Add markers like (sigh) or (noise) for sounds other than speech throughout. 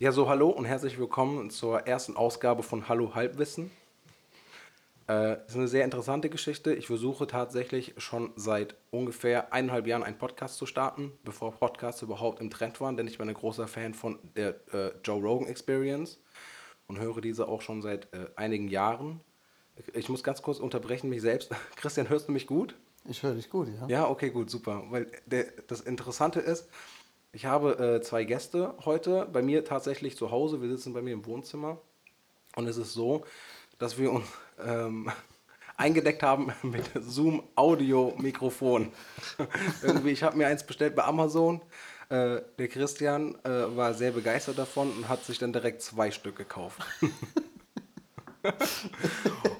ja, so hallo und herzlich willkommen zur ersten Ausgabe von Hallo Halbwissen. Äh, ist eine sehr interessante Geschichte. Ich versuche tatsächlich schon seit ungefähr eineinhalb Jahren einen Podcast zu starten, bevor Podcasts überhaupt im Trend waren, denn ich bin ein großer Fan von der äh, Joe Rogan Experience und höre diese auch schon seit äh, einigen Jahren. Ich muss ganz kurz unterbrechen mich selbst. (laughs) Christian, hörst du mich gut? Ich höre dich gut, ja. Ja, okay, gut, super. Weil der, das Interessante ist, ich habe äh, zwei Gäste heute bei mir tatsächlich zu Hause. Wir sitzen bei mir im Wohnzimmer. Und es ist so, dass wir uns ähm, (laughs) eingedeckt haben (laughs) mit Zoom-Audio-Mikrofon. (laughs) Irgendwie, ich habe mir eins bestellt bei Amazon. Äh, der Christian äh, war sehr begeistert davon und hat sich dann direkt zwei Stück gekauft.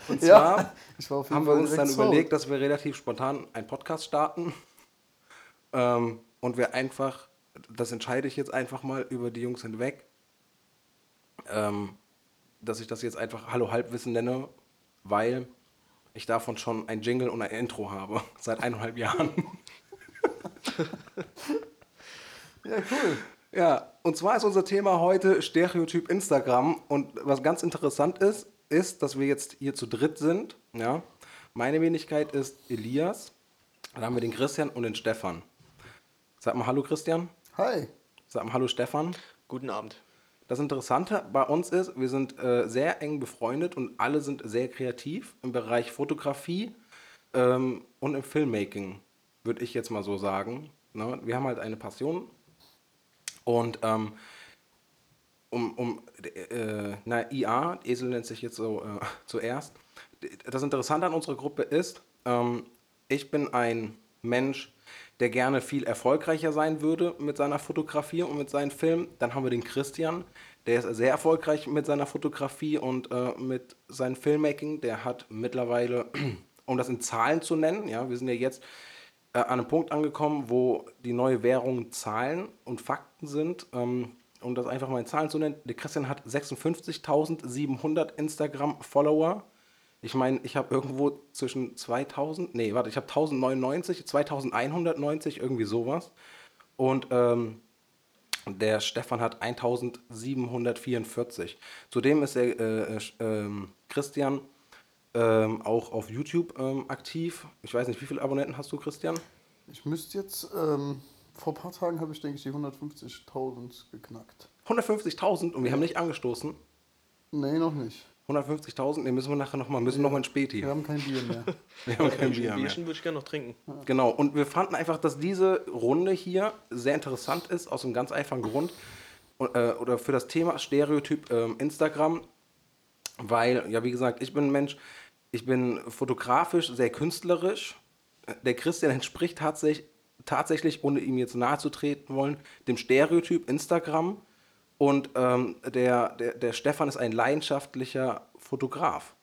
und zwar Ja, haben wir uns dann sold. überlegt, dass wir relativ spontan einen Podcast starten. Ähm, und wir einfach, das entscheide ich jetzt einfach mal über die Jungs hinweg, ähm, dass ich das jetzt einfach Hallo Halbwissen nenne, weil ich davon schon ein Jingle und ein Intro habe, (laughs) seit eineinhalb Jahren. Ja, cool. Ja, und zwar ist unser Thema heute Stereotyp Instagram. Und was ganz interessant ist, ist, dass wir jetzt hier zu dritt sind. Ja. Meine Wenigkeit ist Elias. Dann haben wir den Christian und den Stefan. Sag mal Hallo Christian. Hi. Sag mal Hallo Stefan. Guten Abend. Das Interessante bei uns ist, wir sind äh, sehr eng befreundet und alle sind sehr kreativ im Bereich Fotografie ähm, und im Filmmaking, würde ich jetzt mal so sagen. Ne? Wir haben halt eine Passion und ähm, um, um äh, na, IA, Esel nennt sich jetzt so äh, (laughs) zuerst. Das Interessante an unserer Gruppe ist, ähm, ich bin ein Mensch, der gerne viel erfolgreicher sein würde mit seiner Fotografie und mit seinen Filmen. Dann haben wir den Christian, der ist sehr erfolgreich mit seiner Fotografie und äh, mit seinem Filmmaking. Der hat mittlerweile, (clears throat) um das in Zahlen zu nennen, ja, wir sind ja jetzt äh, an einem Punkt angekommen, wo die neue Währung Zahlen und Fakten sind. Ähm, um das einfach mal in Zahlen zu nennen, der Christian hat 56.700 Instagram-Follower. Ich meine, ich habe irgendwo zwischen 2000, nee, warte, ich habe 1099, 2190, irgendwie sowas. Und ähm, der Stefan hat 1744. Zudem ist der äh, äh, ähm, Christian ähm, auch auf YouTube ähm, aktiv. Ich weiß nicht, wie viele Abonnenten hast du, Christian? Ich müsste jetzt, ähm, vor ein paar Tagen habe ich, denke ich, die 150.000 geknackt. 150.000 und wir haben nicht angestoßen. Nee, noch nicht. 150.000, ne, müssen wir nachher nochmal, müssen noch mal ein Späti. Wir haben kein Bier mehr. (laughs) Wir haben kein Ein Bier mehr. Bierchen würde ich gerne noch trinken. Genau, und wir fanden einfach, dass diese Runde hier sehr interessant ist, aus einem ganz einfachen Grund. Und, äh, oder für das Thema Stereotyp ähm, Instagram, weil, ja, wie gesagt, ich bin ein Mensch, ich bin fotografisch sehr künstlerisch. Der Christian entspricht tatsächlich, tatsächlich, ohne ihm jetzt nahe zu treten wollen, dem Stereotyp Instagram. Und ähm, der, der, der Stefan ist ein leidenschaftlicher Fotograf.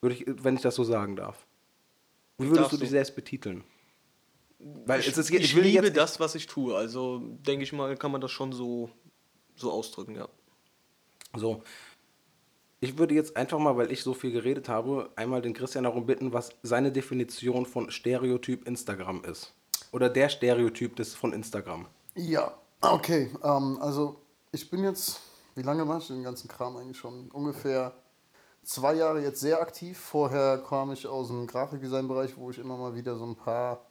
Würde ich, wenn ich das so sagen darf. Wie würdest du dich selbst betiteln? Weil Ich, es ist, ich, will liebe jetzt, das, was ich tue. Also denke ich mal, kann man das schon so, so ausdrücken, ja. So. Ich würde jetzt einfach mal, weil ich so viel geredet habe, einmal den Christian darum bitten, was seine Definition von Stereotyp Instagram ist. Oder der Stereotyp des von Instagram. Ja, okay. Ähm, also, ich bin jetzt, wie lange mache ich den ganzen Kram eigentlich schon? Ungefähr zwei Jahre jetzt sehr aktiv. Vorher kam ich aus dem Grafikdesign-Bereich, wo ich immer mal wieder so ein paar,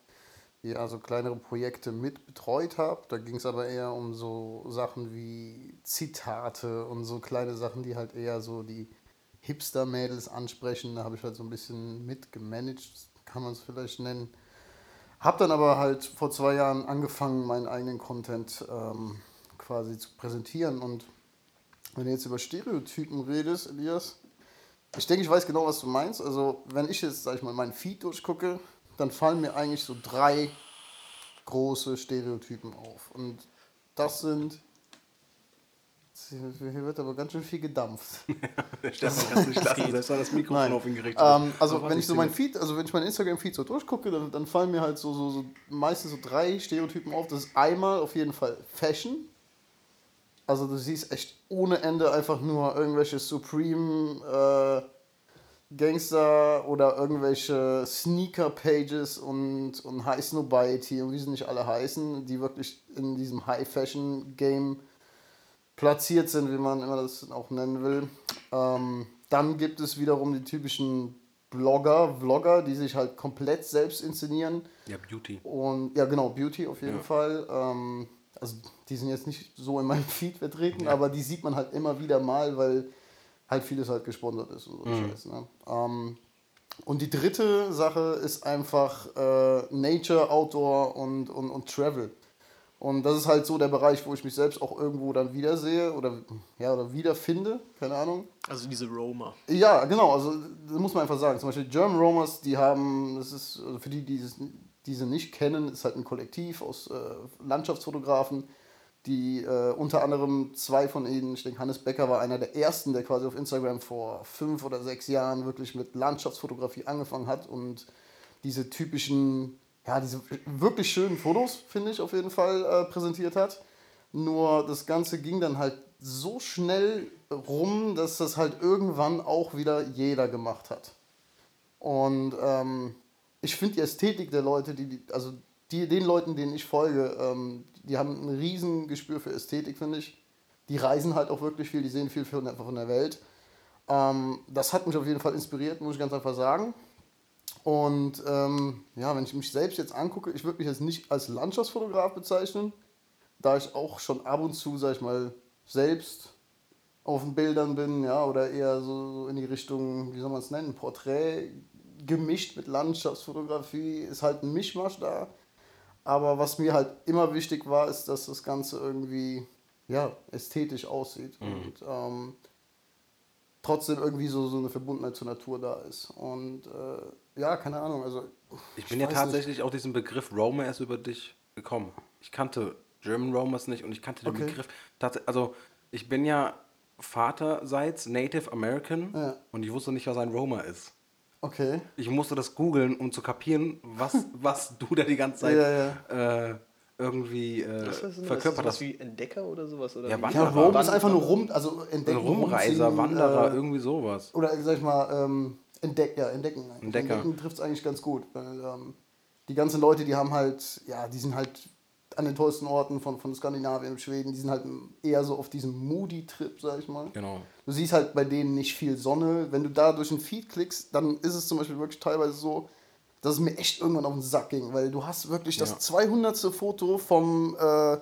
ja, so kleinere Projekte mit betreut habe. Da ging es aber eher um so Sachen wie Zitate und so kleine Sachen, die halt eher so die Hipster-Mädels ansprechen. Da habe ich halt so ein bisschen mitgemanagt, kann man es vielleicht nennen. Hab dann aber halt vor zwei Jahren angefangen, meinen eigenen Content ähm, quasi zu präsentieren. Und wenn du jetzt über Stereotypen redest, Elias, ich denke, ich weiß genau, was du meinst. Also, wenn ich jetzt, sag ich mal, meinen Feed durchgucke, dann fallen mir eigentlich so drei große Stereotypen auf. Und das sind. Hier wird aber ganz schön viel gedampft. Der Stefan kann es nicht lassen, selbst wenn das Mikrofon Nein. auf ihn gerichtet Ähm, also wenn ich so mein Feed, also wenn ich mein Instagram-Feed so durchgucke, dann, dann fallen mir halt so, so, so meistens so drei Stereotypen auf. Das ist einmal auf jeden Fall Fashion. Also du siehst echt ohne Ende einfach nur irgendwelche Supreme äh, Gangster oder irgendwelche Sneaker-Pages und, und High Snobiety und wie sie nicht alle heißen, die wirklich in diesem High-Fashion-Game platziert sind, wie man immer das auch nennen will. Ähm, dann gibt es wiederum die typischen Blogger, Vlogger, die sich halt komplett selbst inszenieren. Ja, Beauty. Und ja, genau, Beauty auf jeden Ja. Fall. Ähm, also die sind jetzt nicht so in meinem (laughs) Feed vertreten, aber die sieht man halt immer wieder mal, weil halt vieles halt gesponsert ist und so Mhm. Scheiß. Ne? Ähm, und die dritte Sache ist einfach äh, Nature, Outdoor und, und, und Travel. Und das ist halt so der Bereich, wo ich mich selbst auch irgendwo dann wiedersehe oder, ja, oder wiederfinde, keine Ahnung. Also diese Roma. Ja, genau, also das muss man einfach sagen. Zum Beispiel German Romers, die haben, das ist, also für die, die es- diese nicht kennen, ist halt ein Kollektiv aus äh, Landschaftsfotografen, die äh, unter anderem zwei von ihnen, ich denke Hannes Becker war einer der ersten, der quasi auf Instagram vor fünf oder sechs Jahren wirklich mit Landschaftsfotografie angefangen hat und diese typischen, ja, diese wirklich schönen Fotos, finde ich, auf jeden Fall äh, präsentiert hat. Nur das Ganze ging dann halt so schnell rum, dass das halt irgendwann auch wieder jeder gemacht hat. Und ähm, ich finde die Ästhetik der Leute, die, die also die, den Leuten, denen ich folge, ähm, die haben ein riesen Gespür für Ästhetik, finde ich. Die reisen halt auch wirklich viel, die sehen viel von der, von der Welt. Ähm, das hat mich auf jeden Fall inspiriert, muss ich ganz einfach sagen. Und ähm, ja, wenn ich mich selbst jetzt angucke, ich würde mich jetzt nicht als Landschaftsfotograf bezeichnen, da ich auch schon ab und zu, sag ich mal, selbst auf den Bildern bin, ja, oder eher so in die Richtung, wie soll man es nennen, Porträt gemischt mit Landschaftsfotografie, ist halt ein Mischmasch da. Aber was mir halt immer wichtig war, ist, dass das Ganze irgendwie, ja, ästhetisch aussieht und ähm, trotzdem irgendwie so, so eine Verbundenheit zur Natur da ist. Und äh, ja, keine Ahnung, also. Ich bin ja tatsächlich auf diesen Begriff Roma erst über dich gekommen. Ich kannte German Romers nicht und ich kannte den Okay. Begriff. Also, ich bin ja vaterseits Native American Ja. und ich wusste nicht, was ein Roma ist. Okay. Ich musste das googeln, um zu kapieren, was, (laughs) was du da die ganze Zeit Ja, Äh, irgendwie äh, das? verkörpert hast. wie Entdecker oder sowas? Oder Ja, Ja, Wanderer. Rom ist einfach nur rum, also Ein entdecken. Rumreiser, rumziehen, Wanderer, äh, irgendwie sowas. Oder sag ich mal, ähm, entdeck, ja, entdecken. Entdecker. Entdecken trifft es eigentlich ganz gut. Weil, ähm, die ganzen Leute, die haben halt, ja, die sind halt an den tollsten Orten von, von Skandinavien, Schweden, die sind halt eher so auf diesem Moody-Trip, sag ich mal. Genau. Du siehst halt bei denen nicht viel Sonne. Wenn du da durch den Feed klickst, dann ist es zum Beispiel wirklich teilweise so, dass es mir echt irgendwann auf den Sack ging, weil du hast wirklich das Ja. 200. Foto vom äh,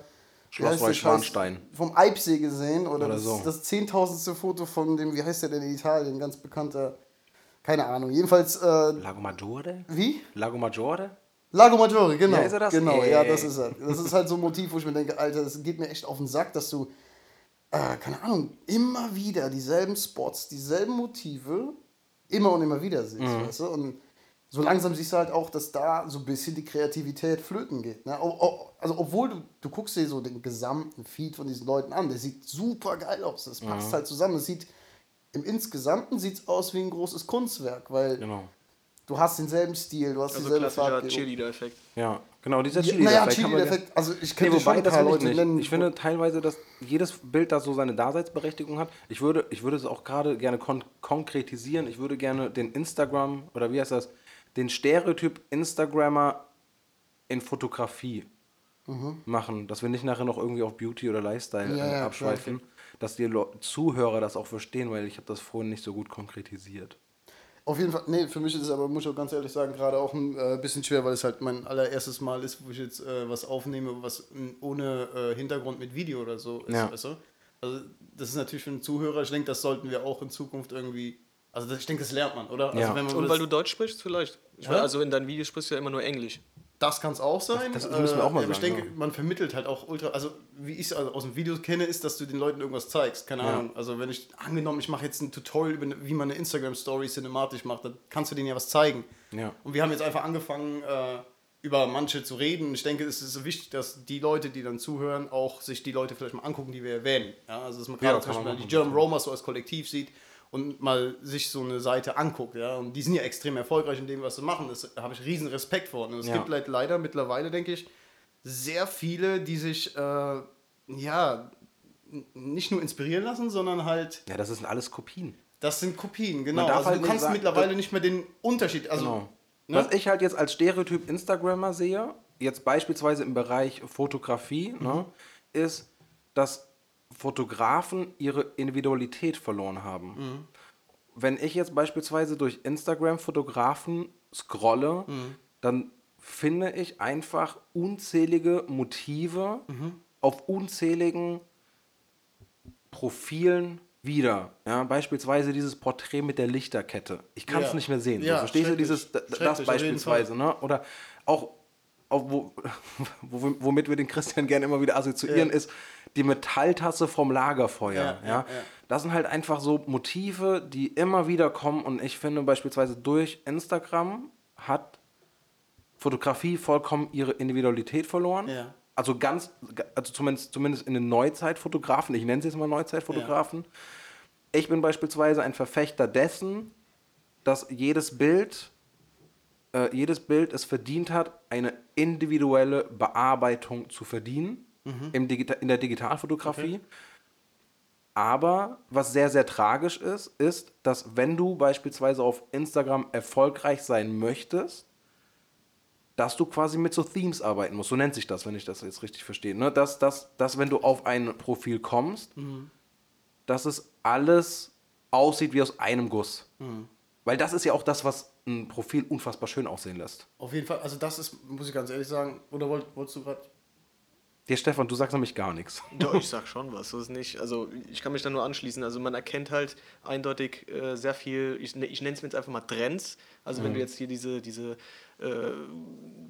Scheiß? Neuschwanstein. vom Eibsee gesehen oder, Oder das, so. das 10.000. Foto von dem, wie heißt der denn in Italien, ganz bekannter, keine Ahnung, jedenfalls, äh, Lago Maggiore? wie? Lago Maggiore? Lago Maggiore, genau. Ja, ist er das? Genau, Ey. ja, das ist er. Das ist halt so ein Motiv, wo ich mir denke, Alter, das geht mir echt auf den Sack, dass du, äh, keine Ahnung, immer wieder dieselben Spots, dieselben Motive, immer und immer wieder siehst, Mhm. weißt du? Und so langsam siehst du halt auch, dass da so ein bisschen die Kreativität flöten geht. Ne? Also, obwohl du, du guckst dir so den gesamten Feed von diesen Leuten an, der sieht super geil aus, das passt Mhm. halt zusammen. Das sieht, im Insgesamten sieht es aus wie ein großes Kunstwerk, weil Genau. Du hast denselben Stil, du hast Also dieselbe klassischer Farbgebung. Cheerleader-Effekt. Ja, genau, dieser Ja, Chili. naja, Chili-Effekt, also ich Nee, könnte schon ein das paar ich Leute nennen. Ich finde teilweise, dass jedes Bild da so seine Daseinsberechtigung hat. Ich würde, ich würde es auch gerade gerne kon konkretisieren. Ich würde gerne den Instagram, oder wie heißt das, den Stereotyp Instagrammer in Fotografie machen, dass wir nicht nachher noch irgendwie auf Beauty oder Lifestyle Mhm. Ja, äh, ja, abschweifen, dass die Zuhörer das auch verstehen, weil ich habe das vorhin nicht so gut konkretisiert. Auf jeden Fall, nee, für mich ist es aber, muss ich auch ganz ehrlich sagen, gerade auch ein äh, bisschen schwer, weil es halt mein allererstes Mal ist, wo ich jetzt äh, was aufnehme, was n- ohne äh, Hintergrund mit Video oder so ist. Ja. Weißt du? Also, das ist natürlich für einen Zuhörer, ich denke, das sollten wir auch in Zukunft irgendwie. Also, das, ich denke, das lernt man, oder? Also, Ja. wenn man Und weil du Deutsch sprichst vielleicht? Ich Ja. weiß, also in deinen Videos sprichst du ja immer nur Englisch. Das kann es auch sein. Das- das müssen wir auch mal aber Ich sagen, denke, ja. man vermittelt halt auch ultra. Also, wie ich es also aus dem Video kenne, ist, dass du den Leuten irgendwas zeigst. Keine Ja. Ahnung. Also, wenn ich angenommen, ich mache jetzt ein Tutorial, über, eine- wie man eine Instagram-Story cinematisch macht, dann kannst du denen ja was zeigen. Ja. Und wir haben jetzt einfach angefangen, äh, über manche zu reden. Ich denke, es ist wichtig, dass die Leute, die dann zuhören, auch sich die Leute vielleicht mal angucken, die wir erwähnen. Ja, also, dass man Ja, gerade kann zum Beispiel die. German Romers so als Kollektiv sieht und mal sich so eine Seite anguckt. Ja? Und die sind ja extrem erfolgreich in dem, was sie machen. Das habe ich riesen Respekt vor. Und es Ja. gibt halt leider mittlerweile, denke ich, sehr viele, die sich, äh, ja, nicht nur inspirieren lassen, sondern halt Ja, das sind alles Kopien. Das sind Kopien, genau. Also halt du kannst sagen, mittlerweile nicht mehr den Unterschied. Also, Genau. ne? Was ich halt jetzt als Stereotyp Instagrammer sehe, jetzt beispielsweise im Bereich Fotografie, ne, ist, dass Fotografen ihre Individualität verloren haben. Wenn ich jetzt beispielsweise durch Instagram Fotografen scrolle, dann finde ich einfach unzählige Motive auf unzähligen Profilen wieder. Ja, beispielsweise dieses Porträt mit der Lichterkette. Ich kann es Ja. nicht mehr sehen. Ja, so, verstehst du dieses das beispielsweise, ne? Oder auch wo, (laughs) wo, womit wir den Christian gerne immer wieder assoziieren, Ja. ist die Metalltasse vom Lagerfeuer. Ja, Ja. Das sind halt einfach so Motive, die immer wieder kommen und ich finde beispielsweise durch Instagram hat Fotografie vollkommen ihre Individualität verloren. Also ganz, also zumindest, zumindest in den Neuzeitfotografen, ich nenne sie jetzt mal Neuzeitfotografen. Ich bin beispielsweise ein Verfechter dessen, dass jedes Bild, äh, jedes Bild es verdient hat, eine individuelle Bearbeitung zu verdienen im Digita in der Digitalfotografie. Aber was sehr, sehr tragisch ist, ist, dass wenn du beispielsweise auf Instagram erfolgreich sein möchtest, dass du quasi mit so Themes arbeiten musst. So nennt sich das, wenn ich das jetzt richtig verstehe. Ne? Dass, dass, dass, wenn du auf ein Profil kommst, dass es alles aussieht wie aus einem Guss. Weil das ist ja auch das, was ein Profil unfassbar schön aussehen lässt. Auf jeden Fall, also das ist, muss ich ganz ehrlich sagen, oder wollt, wolltest du gerade. Dir, Stefan, du sagst nämlich gar nichts. Ja, ich sag schon was. So ist nicht. Also ich kann mich da nur anschließen. Also man erkennt halt eindeutig äh, sehr viel, ich, ne- ich nenne es mir jetzt einfach mal Trends. Also wenn du jetzt hier diese, diese äh,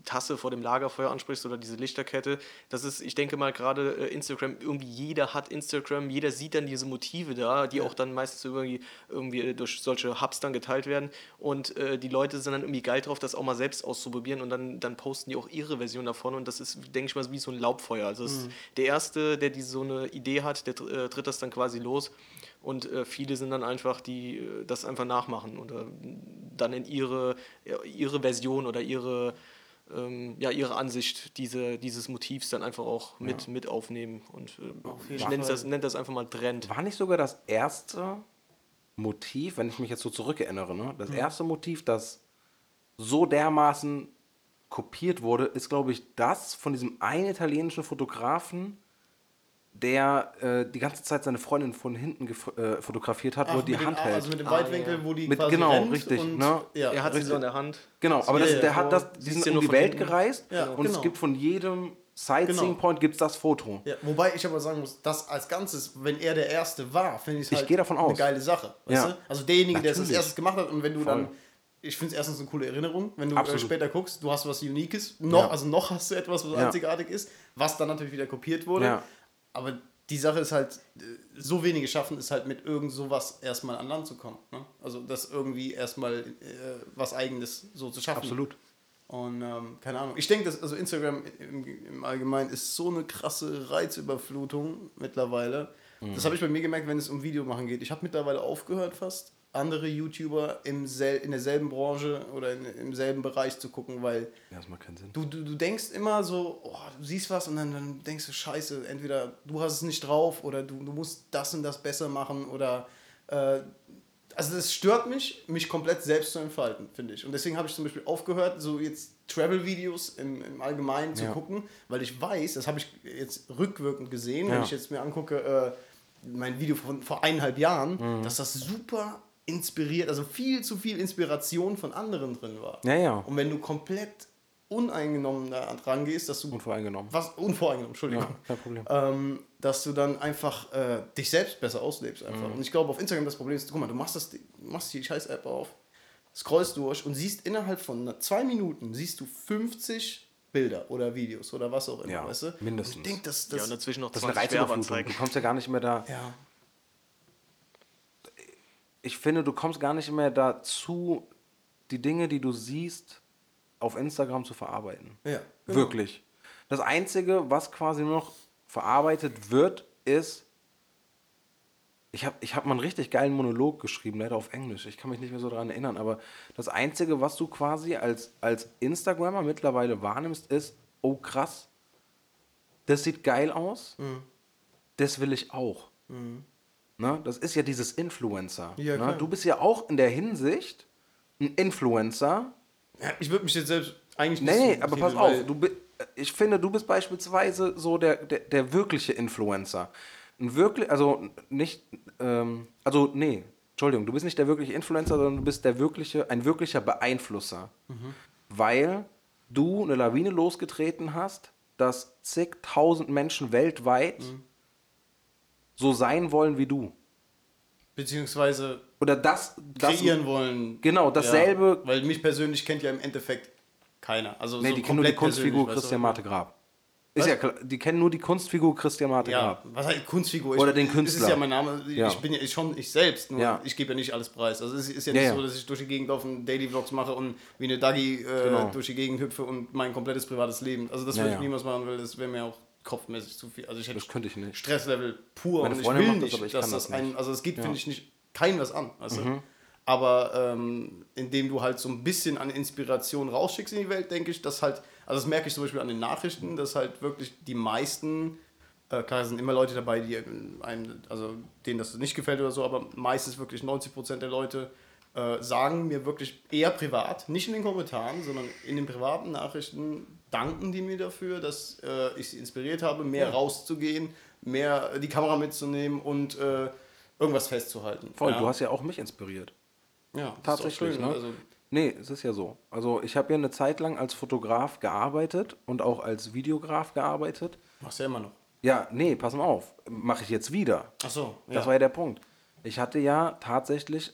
Tasse vor dem Lagerfeuer ansprichst oder diese Lichterkette, das ist, ich denke mal gerade äh, Instagram, irgendwie jeder hat Instagram, jeder sieht dann diese Motive da, die auch dann meistens irgendwie, irgendwie durch solche Hubs dann geteilt werden. Und äh, die Leute sind dann irgendwie geil drauf, das auch mal selbst auszuprobieren und dann, dann posten die auch ihre Version davon und das ist, denke ich mal, wie so ein Laubfeuer. Also ist der Erste, der diese, so eine Idee hat, der äh, tritt das dann quasi los und äh, viele sind dann einfach, die äh, das einfach nachmachen oder dann in ihre, ja, ihre Version oder ihre, ähm, ja, ihre Ansicht diese, dieses Motivs dann einfach auch mit, mit aufnehmen. Und äh, ich nenne das, nenn das einfach mal Trend. War nicht sogar das erste Motiv, wenn ich mich jetzt so zurückerinnere, ne? das erste Motiv, das so dermaßen kopiert wurde, ist, glaube ich, das von diesem einen italienischen Fotografen, der äh, die ganze Zeit seine Freundin von hinten äh, fotografiert hat, wo er die mit Hand den, hält. Also mit dem Ah, Weitwinkel, ja. wo die Mit- quasi genau, rennt richtig, Und, ne? ja, er hat sie richtig. so in der Hand. Genau, aber Ja, das, der hat das, die sind um die Welt hinten. gereist Ja, und es genau. gibt von jedem Sightseeing-Point gibt's das Foto. Ja, wobei ich aber sagen muss, das als Ganzes, wenn er der Erste war, finde ich es Ich halt gehe davon eine geile Sache. Weißt Ja. du? Also derjenige, der es als Natürlich. erstes gemacht hat und wenn du Voll. dann, ich finde es erstens eine coole Erinnerung, wenn du äh, Absolut. später guckst, du hast was Unikes, noch, Ja. also noch hast du etwas, was Ja. einzigartig ist, was dann natürlich wieder kopiert wurde. Ja. Aber die Sache ist halt, äh, so wenige schaffen es halt mit irgend sowas erstmal an Land zu kommen. Ne? Also das irgendwie erstmal äh, was Eigenes so zu schaffen. Absolut. Und ähm, keine Ahnung. Ich denke, dass also Instagram im, im Allgemeinen ist so eine krasse Reizüberflutung mittlerweile. Das habe ich bei mir gemerkt, wenn es um Videomachen geht. Ich habe mittlerweile aufgehört, fast andere YouTuber im sel in derselben Branche oder in, im selben Bereich zu gucken, weil Ja, das macht keinen Sinn. du, du, du denkst immer so, oh, du siehst was und dann, dann denkst du, scheiße, entweder du hast es nicht drauf oder du, du musst das und das besser machen oder äh, also das stört mich, mich komplett selbst zu entfalten, finde ich. Und deswegen habe ich zum Beispiel aufgehört, so jetzt Travel-Videos im, im Allgemeinen zu Ja. gucken, weil ich weiß, das habe ich jetzt rückwirkend gesehen, Ja. wenn ich jetzt mir angucke, äh, mein Video von vor eineinhalb Jahren, Mhm. dass das super inspiriert, also viel zu viel Inspiration von anderen drin war. Ja, ja. Und wenn du komplett uneingenommen da dran gehst, dass du Unvoreingenommen. was unvoreingenommen, Entschuldigung, Ja, kein Problem. ähm, dass du dann einfach äh, dich selbst besser auslebst einfach. Mhm. Und ich glaube, auf Instagram das Problem ist, guck mal, du machst das, du machst die scheiß App auf, scrollst durch und siehst innerhalb von zwei Minuten siehst du 50 Bilder oder Videos oder was auch immer, Ja, weißt du? mindestens. Und ich denke, das, Ja, das, und dazwischen noch Das ist eine 20 Reizüberflutung. Werbeanzeigen. Du kommst ja gar nicht mehr da. ja, Ich finde, du kommst gar nicht mehr dazu, die Dinge, die du siehst, auf Instagram zu verarbeiten. ja, genau. Wirklich. Das Einzige, was quasi nur noch verarbeitet wird, ist. Ich habe ich hab mal einen richtig geilen Monolog geschrieben, leider auf Englisch. Ich kann mich nicht mehr so daran erinnern, aber das Einzige, was du quasi als, als Instagrammer mittlerweile wahrnimmst, ist: Oh krass, das sieht geil aus, das will ich auch. Ne? Das ist ja dieses Influencer. Ja, ne? Du bist ja auch in der Hinsicht ein Influencer. Ja, ich würde mich jetzt selbst eigentlich nicht Nee, so aber pass auf, du, bi- ich finde, du bist beispielsweise so der, der, der wirkliche Influencer. Ein wirklich, also nicht, ähm, also nee, Entschuldigung, du bist nicht der wirkliche Influencer, sondern du bist der wirkliche, ein wirklicher Beeinflusser. Mhm. Weil du eine Lawine losgetreten hast, dass zigtausend Menschen weltweit Mhm. So sein wollen wie du. beziehungsweise Oder das, das kreieren wollen. Genau, dasselbe- Ja, weil mich persönlich kennt ja im Endeffekt keiner. Also Nee, so die kennen nur die Kunstfigur? Christian Marte Grab. Ist Was? ja klar, die kennen nur die Kunstfigur Christian Marte Ja, Grab. was heißt Kunstfigur? Oder ich, den Das Künstler. ist ja mein Name. Ich Ja. bin ja ich schon ich selbst, nur Ja. ich gebe ja nicht alles preis. Also es ist ja nicht ja. so, dass ich durch die Gegend laufe und Daily Vlogs mache und wie eine Dagi äh, Genau. durch die Gegend hüpfe und mein komplettes privates Leben. Also das würde ich niemals machen, weil das wäre mir auch kopfmäßig zu viel. Also ich hätte Das könnte ich nicht. Stresslevel pur Meine und ich Freundin will macht das, nicht, aber ich dass das, das nicht. ein, also es geht, Ja. Mhm. finde ich, nicht kein was an. Weißt du? Aber ähm, indem du halt so ein bisschen an Inspiration rausschickst in die Welt, denke ich, dass halt, also das merke ich zum Beispiel an den Nachrichten, dass halt wirklich die meisten, äh, klar, es sind immer Leute dabei, die einem, also denen das nicht gefällt oder so, aber meistens wirklich 90% der Leute äh, sagen mir wirklich eher privat, nicht in den Kommentaren, sondern in den privaten Nachrichten danken die mir dafür, dass äh, ich sie inspiriert habe, mehr rauszugehen, mehr die Kamera mitzunehmen und äh, irgendwas festzuhalten. Voll, ja. du hast ja auch mich inspiriert. Ja, Tatsächlich, ist doch ne? Also, Nee, es ist ja so. Also ich habe ja eine Zeit lang als Fotograf gearbeitet und auch als Videograf gearbeitet. machst ja immer noch. Ja, nee, pass mal auf. Mache ich jetzt wieder. Ach so, ja. Das war ja der Punkt. Ich hatte ja tatsächlich,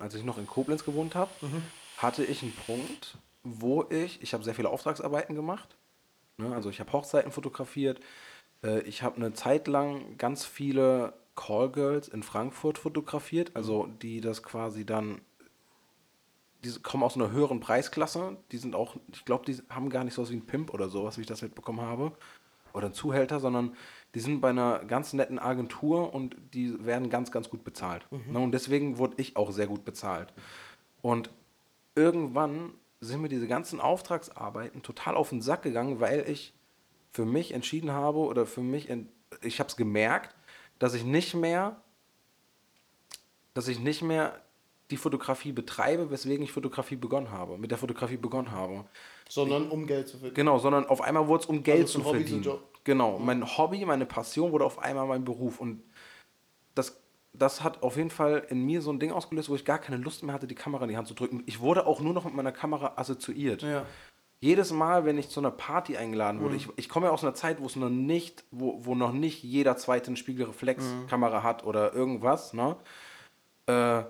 als ich noch in Koblenz gewohnt habe, Mhm. hatte ich einen Punkt, wo ich, ich habe sehr viele Auftragsarbeiten gemacht. Ne? Also ich habe Hochzeiten fotografiert. Äh, ich habe eine Zeit lang ganz viele Callgirls in Frankfurt fotografiert, also die das quasi dann, die kommen aus einer höheren Preisklasse. Die sind auch, ich glaube, die haben gar nicht so was wie ein Pimp oder sowas, wie ich das mitbekommen habe. Oder ein Zuhälter, sondern die sind bei einer ganz netten Agentur und die werden ganz, ganz gut bezahlt. Ne, und deswegen wurde ich auch sehr gut bezahlt. Und irgendwann sind mir diese ganzen Auftragsarbeiten total auf den Sack gegangen, weil ich für mich entschieden habe oder für mich, ich habe es gemerkt, dass ich nicht mehr, dass ich nicht mehr die Fotografie betreibe, weswegen ich Fotografie begonnen habe, mit der Fotografie begonnen habe. Sondern um Geld zu verdienen. Genau, sondern auf einmal wurde es um Geld Also zu Hobby verdienen. Genau, mein Hobby, meine Passion wurde auf einmal mein Beruf und das, das hat auf jeden Fall in mir so ein Ding ausgelöst, wo ich gar keine Lust mehr hatte, die Kamera in die Hand zu drücken. Ich wurde auch nur noch mit meiner Kamera assoziiert. Ja. Jedes Mal, wenn ich zu einer Party eingeladen Mhm. wurde, ich, ich komme ja aus einer Zeit, wo es noch nicht, wo, wo noch nicht jeder zweite eine Spiegelreflexkamera Mhm. hat. oder irgendwas, ne? Äh,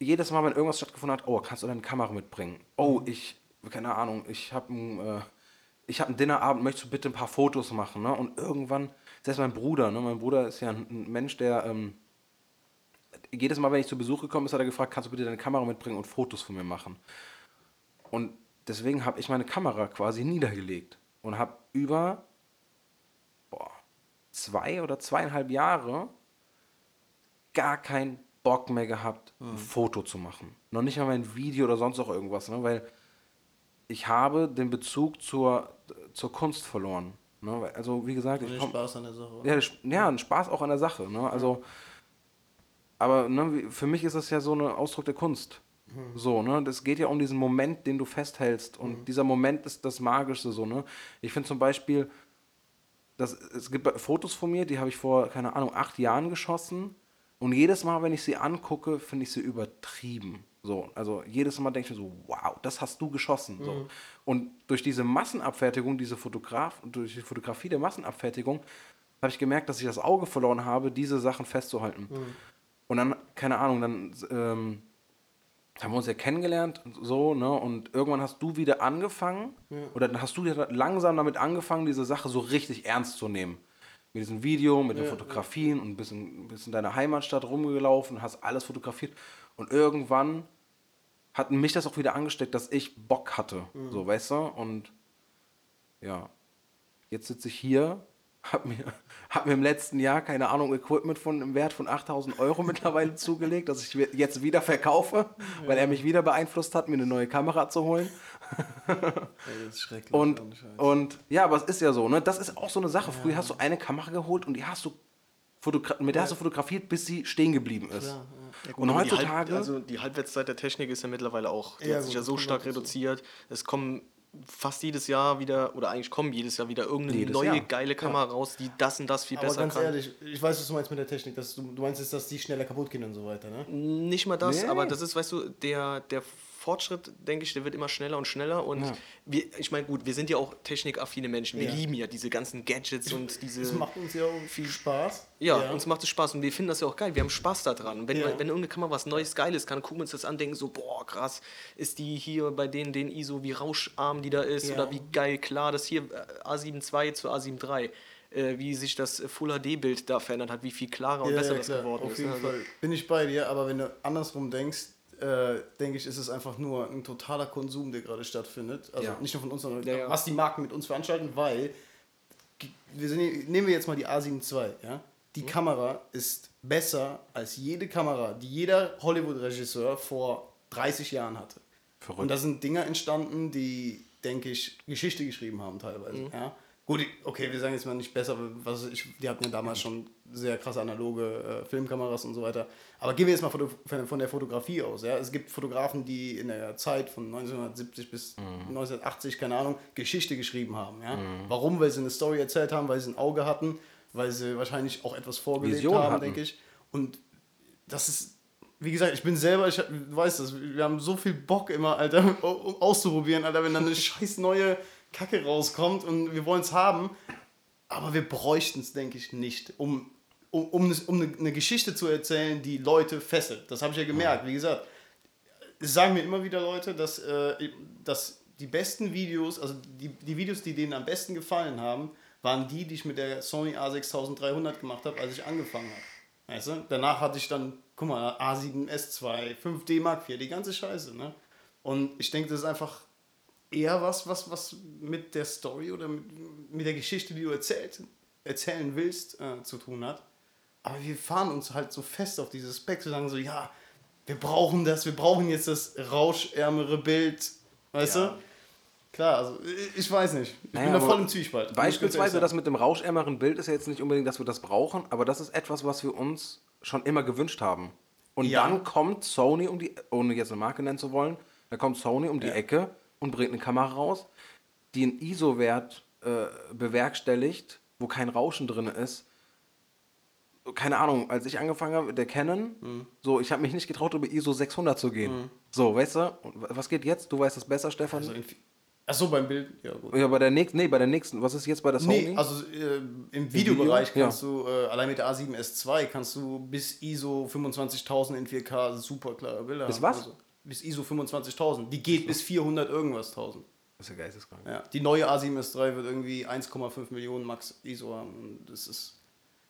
jedes Mal, wenn irgendwas stattgefunden hat, oh, kannst du deine Kamera mitbringen? Oh, Mhm. ich, keine Ahnung, ich habe ein, äh, ich habe einen Dinnerabend, möchtest du bitte ein paar Fotos machen, ne? Und irgendwann, selbst mein Bruder, ne? Mein Bruder ist ja ein, ein Mensch, der, ähm, jedes Mal, wenn ich zu Besuch gekommen bin, hat er gefragt, kannst du bitte deine Kamera mitbringen und Fotos von mir machen? Und deswegen habe ich meine Kamera quasi niedergelegt und habe über boah, zwei oder zweieinhalb Jahre gar keinen Bock mehr gehabt, ein Foto zu machen. Noch nicht mal mein Video oder sonst auch irgendwas, ne? weil ich habe den Bezug zur, zur Kunst verloren. Ne? Also wie gesagt, ich komm, Spaß an der Sache. oder? ja, das- ja, ein Spaß auch an der Sache. Ne? Also, aber ne, für mich ist das ja so ein Ausdruck der Kunst. So, ne? Das geht ja um diesen Moment, den du festhältst. Und dieser Moment ist das Magische so, ne? Ich finde zum Beispiel, dass, es gibt Fotos von mir, die habe ich vor, keine Ahnung, acht Jahren geschossen. Und jedes Mal, wenn ich sie angucke, finde ich sie übertrieben. So, also jedes Mal denke ich mir so, wow, das hast du geschossen. So. Und durch diese Massenabfertigung, diese Fotograf, durch die Fotografie der Massenabfertigung, habe ich gemerkt, dass ich das Auge verloren habe, diese Sachen festzuhalten. Und dann, keine Ahnung, dann ähm, haben wir uns ja kennengelernt, so, ne? Und irgendwann hast du wieder angefangen, oder dann hast du ja langsam damit angefangen, diese Sache so richtig ernst zu nehmen. Mit diesem Video, mit den Fotografien und bist in, bist in deiner Heimatstadt rumgelaufen, hast alles fotografiert. Und irgendwann hat mich das auch wieder angesteckt, dass ich Bock hatte. So, weißt du? Und ja, jetzt sitze ich hier, (laughs) hab mir, hab mir im letzten Jahr, keine Ahnung, Equipment von im Wert von 8000 Euro (laughs) mittlerweile zugelegt, dass ich jetzt wieder verkaufe, weil er mich wieder beeinflusst hat, mir eine neue Kamera zu holen. (laughs) Ey, das ist schrecklich. Und, und ja, aber es ist ja so, ne? Das ist auch so eine Sache. Früher hast du eine Kamera geholt und die hast du mit der hast du fotografiert, bis sie stehen geblieben ist. Klar, Ja, gut, Und aber die Halb, heutzutage, also die Halbwertszeit der Technik ist ja mittlerweile auch, die Ja, hat sich ja so stark reduziert. Es kommen fast jedes Jahr wieder, oder eigentlich kommen jedes Jahr wieder irgendeine Jedes neue Jahr. geile Kamera raus, die das und das viel Aber besser ganz kann. ehrlich, ich weiß, was du meinst mit der Technik. Dass du, du meinst jetzt, dass die schneller kaputt gehen und so weiter, ne? Nicht mal das, Nee. aber das ist, weißt du, der, der Fortschritt, denke ich, der wird immer schneller und schneller. Und Ja. wir, ich meine, gut, wir sind ja auch technikaffine Menschen. Wir Ja. lieben ja diese ganzen Gadgets und diese. Das macht uns ja auch viel Spaß. Ja, uns macht es Spaß und wir finden das ja auch geil. Wir haben Spaß daran. Wenn, Ja. wenn irgendeine Kamera was Neues, Geiles kann, gucken wir uns das an, denken so, boah, krass, ist die hier bei denen, den ISO, wie rauscharm die da ist Ja. oder wie geil klar das hier äh, A7 II zu A7 III, äh, wie sich das Full HD-Bild da verändert hat, wie viel klarer und Ja, besser ja, das geworden auf ist. jeden ne? Also, Fall. Bin ich bei dir, aber wenn du andersrum denkst, äh, denke ich, ist es einfach nur ein totaler Konsum, der gerade stattfindet. Also Ja. nicht nur von uns, sondern Ja, ja. was die Marken mit uns veranstalten, weil wir sind, nehmen wir jetzt mal die A7 II, ja? Die Mhm. Kamera ist besser als jede Kamera, die jeder Hollywood-Regisseur vor 30 Jahren hatte. Verrückt. Und da sind Dinger entstanden, die, denke ich, Geschichte geschrieben haben teilweise. Mhm. Ja? Gut, okay, wir sagen jetzt mal nicht besser, was ich, die hatten ja damals schon sehr krasse analoge äh, Filmkameras und so weiter. Aber gehen wir jetzt mal von, der- von, der Fotografie aus. Ja? Es gibt Fotografen, die in der Zeit von 1970 bis Mhm. 1980, keine Ahnung, Geschichte geschrieben haben. Ja? Warum? Weil sie eine Story erzählt haben, weil sie ein Auge hatten, weil sie wahrscheinlich auch etwas vorgelebt Vision haben, hatten. denke ich. Und das ist, wie gesagt, ich bin selber, ich, weißt das, wir haben so viel Bock immer, Alter, (laughs) um auszuprobieren, Alter, wenn dann eine (laughs) scheiß neue Kacke rauskommt und wir wollen es haben. Aber wir bräuchten es, denke ich, nicht, um, um, um, eine, um eine, eine Geschichte zu erzählen, die Leute fesselt. Das habe ich ja gemerkt. Wie gesagt, es sagen mir immer wieder Leute, dass, äh, dass die besten Videos, also die, die Videos, die denen am besten gefallen haben, waren die, die ich mit der Sony A6300 gemacht habe, als ich angefangen habe. Weißt du? Danach hatte ich dann, guck mal, A7S2, 5D Mark IV, die ganze Scheiße. Ne? Und ich denke, das ist einfach eher was, was, was mit der Story oder mit, mit der Geschichte, die du erzählt, erzählen willst, äh, zu tun hat. Aber wir fahren uns halt so fest auf dieses Speck, zu sagen so, ja, wir brauchen das, wir brauchen jetzt das rauschärmere Bild, weißt Ja. du? Klar, also ich- weiß nicht. Ich Naja, bin da voll im Zwiespalt. Beispielsweise das mit dem rauschärmeren Bild ist ja jetzt nicht unbedingt, dass wir das brauchen, aber das ist etwas, was wir uns schon immer gewünscht haben. Und Ja. dann kommt Sony um die, ohne jetzt eine Marke nennen zu wollen, da kommt Sony um die Ecke und bringt eine Kamera raus, die einen ISO-Wert äh, bewerkstelligt, wo kein Rauschen drin ist. Keine Ahnung, als ich angefangen habe, der Canon, Mhm. so, ich habe mich nicht getraut, über ISO 600 zu gehen. So, weißt du? Was geht jetzt? Du weißt es besser, Stefan. Also Achso, beim Bild, ja gut. ja, bei der nächsten, nee, bei der nächsten, was ist jetzt bei der Sony? Nee, also äh, im Videobereich Video? kannst du, äh, allein mit der A7S2 kannst du bis ISO 25.000 in 4K super klare Bilder Bis haben. was? Also, bis ISO 25.000. Die geht bis 400 irgendwas 1000. Das ist ja geisteskrank. Ja. Die neue A7S3 wird irgendwie 1,5 Millionen Max ISO haben. Und Das ist,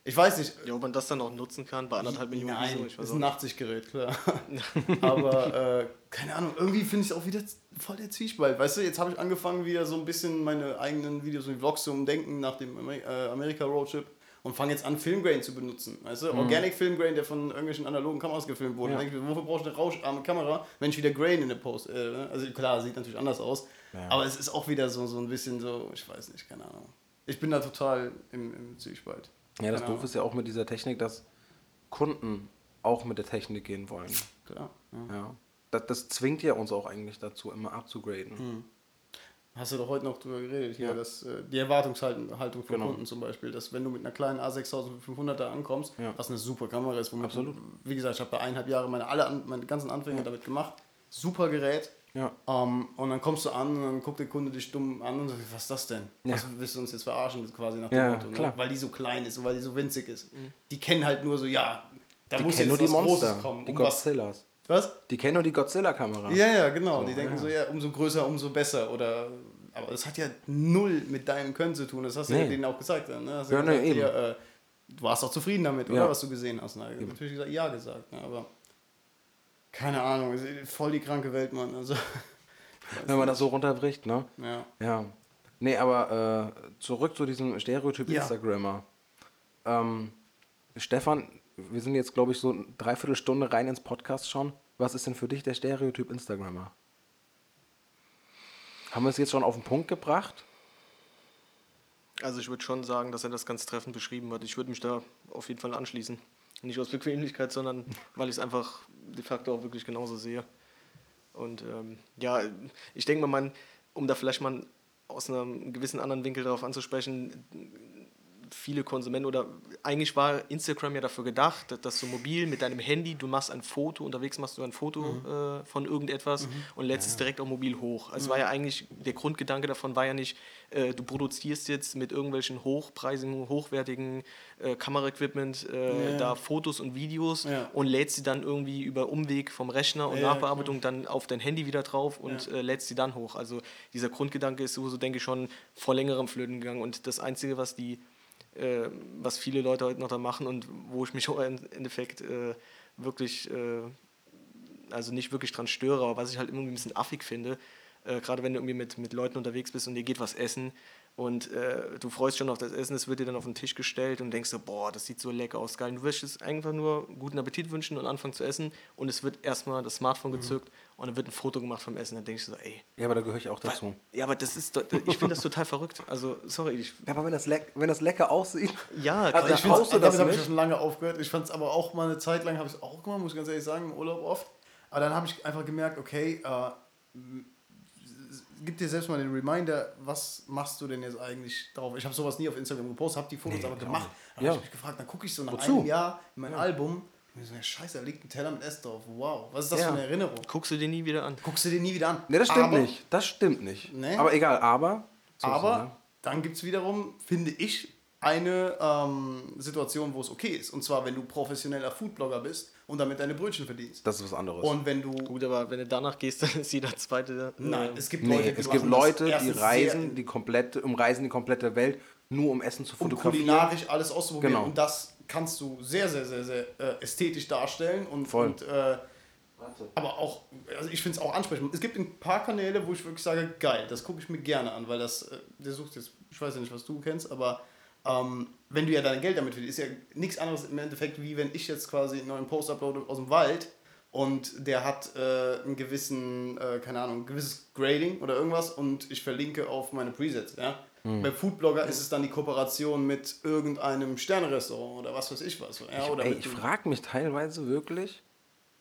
ich weiß nicht, ja, ob man das dann auch nutzen kann bei anderthalb Millionen Nein, weiß ist ein. Nachtsichtgerät, klar. (laughs) Aber äh, keine Ahnung, irgendwie finde ich es auch wieder voll der Zwiespalt. Weißt du, jetzt habe ich angefangen, wieder so ein bisschen meine eigenen Videos und Vlogs zu umdenken nach dem äh, Amerika-Roadtrip und fange jetzt an, Filmgrain zu benutzen. Weißt du, Organic Filmgrain, der von irgendwelchen analogen Kameras gefilmt wurde. Ja. Denke ich, wofür brauche ich eine rauscharme Kamera, wenn ich wieder Grain in der Post. Äh, ne? also klar, sieht natürlich anders aus. Ja. Aber es ist auch wieder so, so ein bisschen so, ich weiß nicht, keine Ahnung. Ich bin da total im, im Zwiespalt. Ja, das Keine Doof ist ja auch mit dieser Technik, dass Kunden auch mit der Technik gehen wollen. Klar. Ja. Ja. Das, das zwingt ja uns auch eigentlich dazu, immer abzugraden. Hast du doch heute noch drüber geredet, hier, Ja. dass, äh, die Erwartungshaltung von Genau. Kunden zum Beispiel, dass wenn du mit einer kleinen A6500er ankommst, Ja. was eine super Kamera ist, womit Absolut. Du, wie gesagt, ich habe da eineinhalb Jahre meine, alle, meine ganzen Anfänge damit gemacht, super Gerät, Ja. ähm, und dann kommst du an und dann guckt der Kunde dich dumm an und sagt, was ist das denn? Ja. Was willst du uns jetzt verarschen, quasi nach dem Ja, Motto, klar. Ne? weil die so klein ist und weil die so winzig ist. Die kennen halt nur so, ja, da Die muss kennen jetzt nur die was Monster, Großes kommen. die Um was, Godzillas. was? Die kennen nur die Godzilla-Kamera. Ja, ja, genau. So, die denken ja. so, ja, umso größer, umso besser. Oder, aber das hat ja null mit deinem Können zu tun. Das hast du ja Nee. denen auch gesagt. Ne? Hast du Ja, gesagt, nee, eben. hier, äh, du warst auch zufrieden damit, oder? Ja. Was du gesehen hast. Na, natürlich gesagt, ja gesagt. Ne? Aber keine Ahnung, ist voll die kranke Welt, Mann. Also, (laughs) Wenn man das so runterbricht, ne? ja. Ja. Nee, aber äh, zurück zu diesem Stereotyp Ja. Instagrammer. Ähm, Stefan, wir sind jetzt, glaube ich, so eine Dreiviertelstunde rein ins Podcast schon. Was ist denn für dich der Stereotyp Instagrammer? Haben wir es jetzt schon auf den Punkt gebracht? Also ich würde schon sagen, dass er das ganz treffend beschrieben hat. Ich würde mich da auf jeden Fall anschließen. Nicht aus Bequemlichkeit, sondern weil ich es einfach de facto auch wirklich genauso sehe. Und ähm, ja, ich denke mal, man, um da vielleicht mal aus einem gewissen anderen Winkel darauf anzusprechen, viele Konsumenten oder eigentlich war Instagram ja dafür gedacht, dass du mobil mit deinem Handy, du machst ein Foto, unterwegs machst du ein Foto mhm. äh, von irgendetwas mhm. und lädst ja. es direkt auch mobil hoch. Also mhm. war ja eigentlich, der Grundgedanke davon war ja nicht, äh, du produzierst jetzt mit irgendwelchen hochpreisigen, hochwertigen äh, Kameraequipment äh, ja. da Fotos und Videos ja. und lädst sie dann irgendwie über Umweg vom Rechner und Nachbearbeitung dann auf dein Handy wieder drauf und äh, lädst sie dann hoch. Also dieser Grundgedanke ist sowieso, denke ich, schon vor längerem Flöten gegangen und das Einzige, was die äh, was viele Leute heute noch da machen und wo ich mich (laughs) auch im Endeffekt äh, wirklich, äh, also nicht wirklich dran störe, aber was ich halt irgendwie ein bisschen affig finde, äh, gerade wenn du irgendwie mit, mit Leuten unterwegs bist und dir geht was essen und äh, du freust schon auf das Essen, es wird dir dann auf den Tisch gestellt und denkst so, boah, das sieht so lecker aus, geil. Und du wirst es einfach nur guten Appetit wünschen und anfangen zu essen und es wird erstmal das Smartphone mhm. Und dann wird ein Foto gemacht vom Essen. Dann denkst du so, ey. Ja, aber da gehöre ich auch dazu. Ja, aber das ist, ich finde das total verrückt. Also, sorry. Ich, ja, aber wenn das, leck, wenn das lecker aussieht. Ja, also ich finde das damit habe ich schon lange aufgehört. Ich fand es aber auch mal eine Zeit lang, habe ich es auch gemacht, muss ich ganz ehrlich sagen, im Urlaub oft. Aber dann habe ich einfach gemerkt, okay, äh, gib dir selbst mal den Reminder, was machst du denn jetzt eigentlich drauf? Ich habe sowas nie auf Instagram gepostet, habe die Fotos nee, aber gemacht. Dann ja. habe ich mich gefragt, dann gucke ich so nach Wozu? einem Jahr in mein ja. Album so, scheiße, da liegt ein Teller mit Essen drauf. Wow, was ist das ja. für eine Erinnerung? Guckst du dir nie wieder an. Guckst du dir nie wieder an. Ne, das stimmt aber, nicht. Das stimmt nicht. Nee. Aber egal, aber. So aber so, dann gibt es wiederum, finde ich, eine ähm, Situation, wo es okay ist. Und zwar, wenn du professioneller Foodblogger bist und damit deine Brötchen verdienst. Das ist was anderes. Und wenn du. Gut, aber wenn du danach gehst, (laughs) dann ist jeder zweite. Äh, Nein, es gibt Leute, nee, es gibt Leute die reisen, die komplette, umreisen die komplette Welt, nur um Essen zu fotografieren. Und kulinarisch alles auszuprobieren. Genau. Und das kannst du sehr, sehr, sehr, sehr äh, ästhetisch darstellen. Und, Voll. Und, äh, aber auch, also ich finde es auch ansprechend. Es gibt ein paar Kanäle, wo ich wirklich sage, geil, das gucke ich mir gerne an, weil das, äh, der sucht jetzt, ich weiß ja nicht, was du kennst, aber ähm, wenn du ja dein Geld damit verdienst, ist ja nichts anderes im Endeffekt, wie wenn ich jetzt quasi einen neuen Post uploade aus dem Wald und der hat äh, einen gewissen, äh, keine Ahnung, ein gewisses Grading oder irgendwas und ich verlinke auf meine Presets, ja. Mhm. Bei Foodblogger ist es dann die Kooperation mit irgendeinem Sternerestaurant oder was weiß ich was. Ja, ich, ich frage mich teilweise wirklich,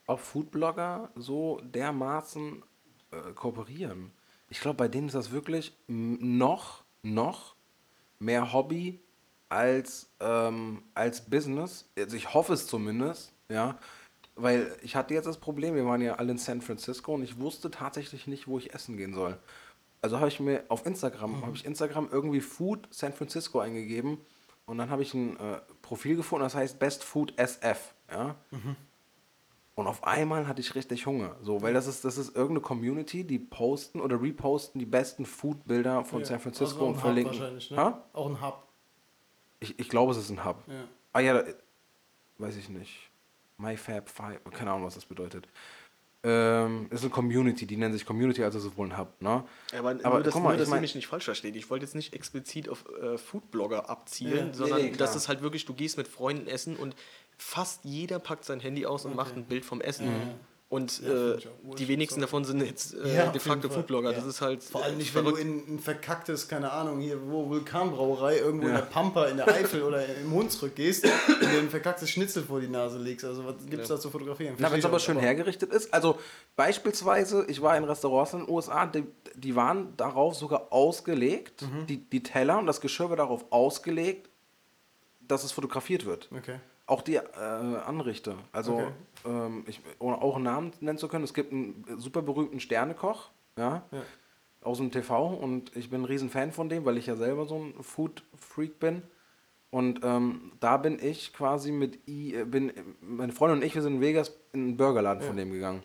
ob Foodblogger so dermaßen äh, kooperieren. Ich glaube, bei denen ist das wirklich noch, noch mehr Hobby als, ähm, als Business. Also ich hoffe es zumindest, ja. Weil ich hatte jetzt das Problem, wir waren ja alle in San Francisco und ich wusste tatsächlich nicht, wo ich essen gehen soll. Also habe ich mir auf Instagram, mhm. habe ich Instagram irgendwie Food San Francisco eingegeben und dann habe ich ein äh, Profil gefunden, das heißt Best Food SF, ja. Mhm. Und auf einmal hatte ich richtig Hunger. So, weil das ist, das ist irgendeine Community, die posten oder reposten die besten Food-Bilder von ja, San Francisco also und verlinken. Ne? Auch ein Hub. Ich, ich glaube, es ist ein Hub. Ja. Ah ja, weiß ich nicht. MyFab5, keine Ahnung, was das bedeutet. Ähm, ist eine Community, die nennen sich Community, also ist es wohl ein Hub. Ne? Ja, aber, aber nur, dass, mal, nur, dass ich mein, mich nicht falsch versteht. Ich wollte jetzt nicht explizit auf äh, Foodblogger abzielen, ja, sondern nee, nee, dass es halt wirklich, du gehst mit Freunden essen und fast jeder packt sein Handy aus und okay. macht ein Bild vom Essen. Mhm. Und ja, äh, die wenigsten davon sind jetzt äh, ja, de facto Foodblogger. Ja. Das ist halt. Vor allem nicht, verrückt. wenn du in ein verkacktes, keine Ahnung, hier, wo Vulkanbrauerei, irgendwo in der Pampa, in der Eifel oder im Hunsrück gehst und dir ein verkacktes Schnitzel vor die Nase legst. Also, was gibt es da zu fotografieren? Na, wenn es aber schön aber. hergerichtet ist. Also, beispielsweise, ich war in Restaurants in den USA, die, die waren darauf sogar ausgelegt, mhm. die, die Teller und das Geschirr war darauf ausgelegt, dass es fotografiert wird. Okay. Auch die äh, Anrichter. Also, okay. ähm, ich, ohne auch einen Namen nennen zu können, es gibt einen super berühmten Sternekoch, ja, ja, aus dem TV und ich bin ein riesen Fan von dem, weil ich ja selber so ein Food-Freak bin. Und ähm, da bin ich quasi mit, I, äh, bin, meine Freundin und ich, wir sind in Vegas in einen Burgerladen ja. von dem gegangen.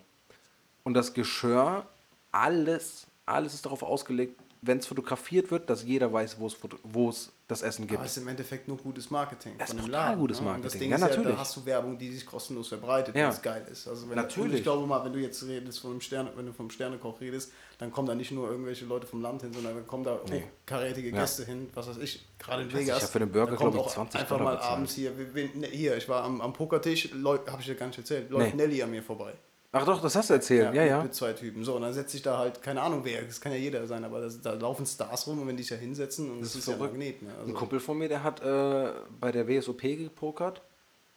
Und das Geschirr, alles, alles ist darauf ausgelegt, wenn es fotografiert wird, dass jeder weiß, wo es das Essen gibt. Aber es ist im Endeffekt nur gutes Marketing. Das ist total gutes Marketing. das Ding ja, ist natürlich. Ja, da hast du Werbung, die sich kostenlos verbreitet, ja. es geil ist. Also wenn natürlich. ich glaube mal, wenn du jetzt redest von einem Sterne, wenn du vom Sternekoch redest, dann kommen da nicht nur irgendwelche Leute vom Land hin, sondern dann kommen da nee. hochkarätige Gäste hin, was weiß ich, gerade in Vegas. Ich habe für den Burger, glaube ich, 20 Einfach mal abends hier, ne, hier, ich war am, am Pokertisch, habe ich dir gar nicht erzählt, läuft nee. Nelly an mir vorbei. Ach doch, das hast du erzählt. Ja, mit, ja. Mit zwei Typen. So, und dann setzt sich da halt, keine Ahnung wer, das kann ja jeder sein, aber das, da laufen Stars rum und wenn die sich da hinsetzen und das, ist ja ein. Magnet. Ne? Ein Also, Kumpel von mir, der hat äh, bei der WSOP gepokert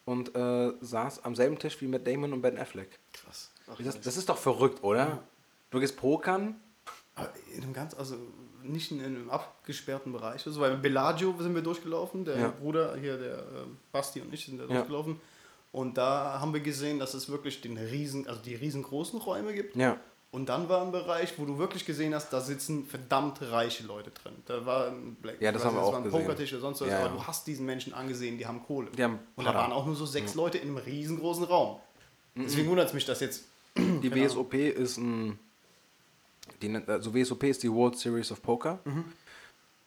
und äh, saß am selben Tisch wie Matt Damon und Ben Affleck. krass. Das, das ist doch verrückt, oder? Du gehst pokern. Aber in einem ganz, also nicht in einem abgesperrten Bereich. Also, weil Bellagio sind wir durchgelaufen, der Ja. Bruder hier, der äh, Basti und ich sind da Ja. Und da haben wir gesehen, dass es wirklich den riesen, also die riesengroßen Räume gibt. Ja. Und dann war ein Bereich, wo du wirklich gesehen hast, da sitzen verdammt reiche Leute drin. Da war ein Black, Ja, das haben wir auch war ein gesehen. Pokertisch oder sonst was, Ja, aber ja. du hast diesen Menschen angesehen, die haben Kohle. Die haben und da waren auch nur so sechs Leute in einem riesengroßen Raum. Mhm. Deswegen wundert es mich, dass jetzt. (clears throat) Die WSOP ist ein. Die, also WSOP ist die World Series of Poker. Mhm.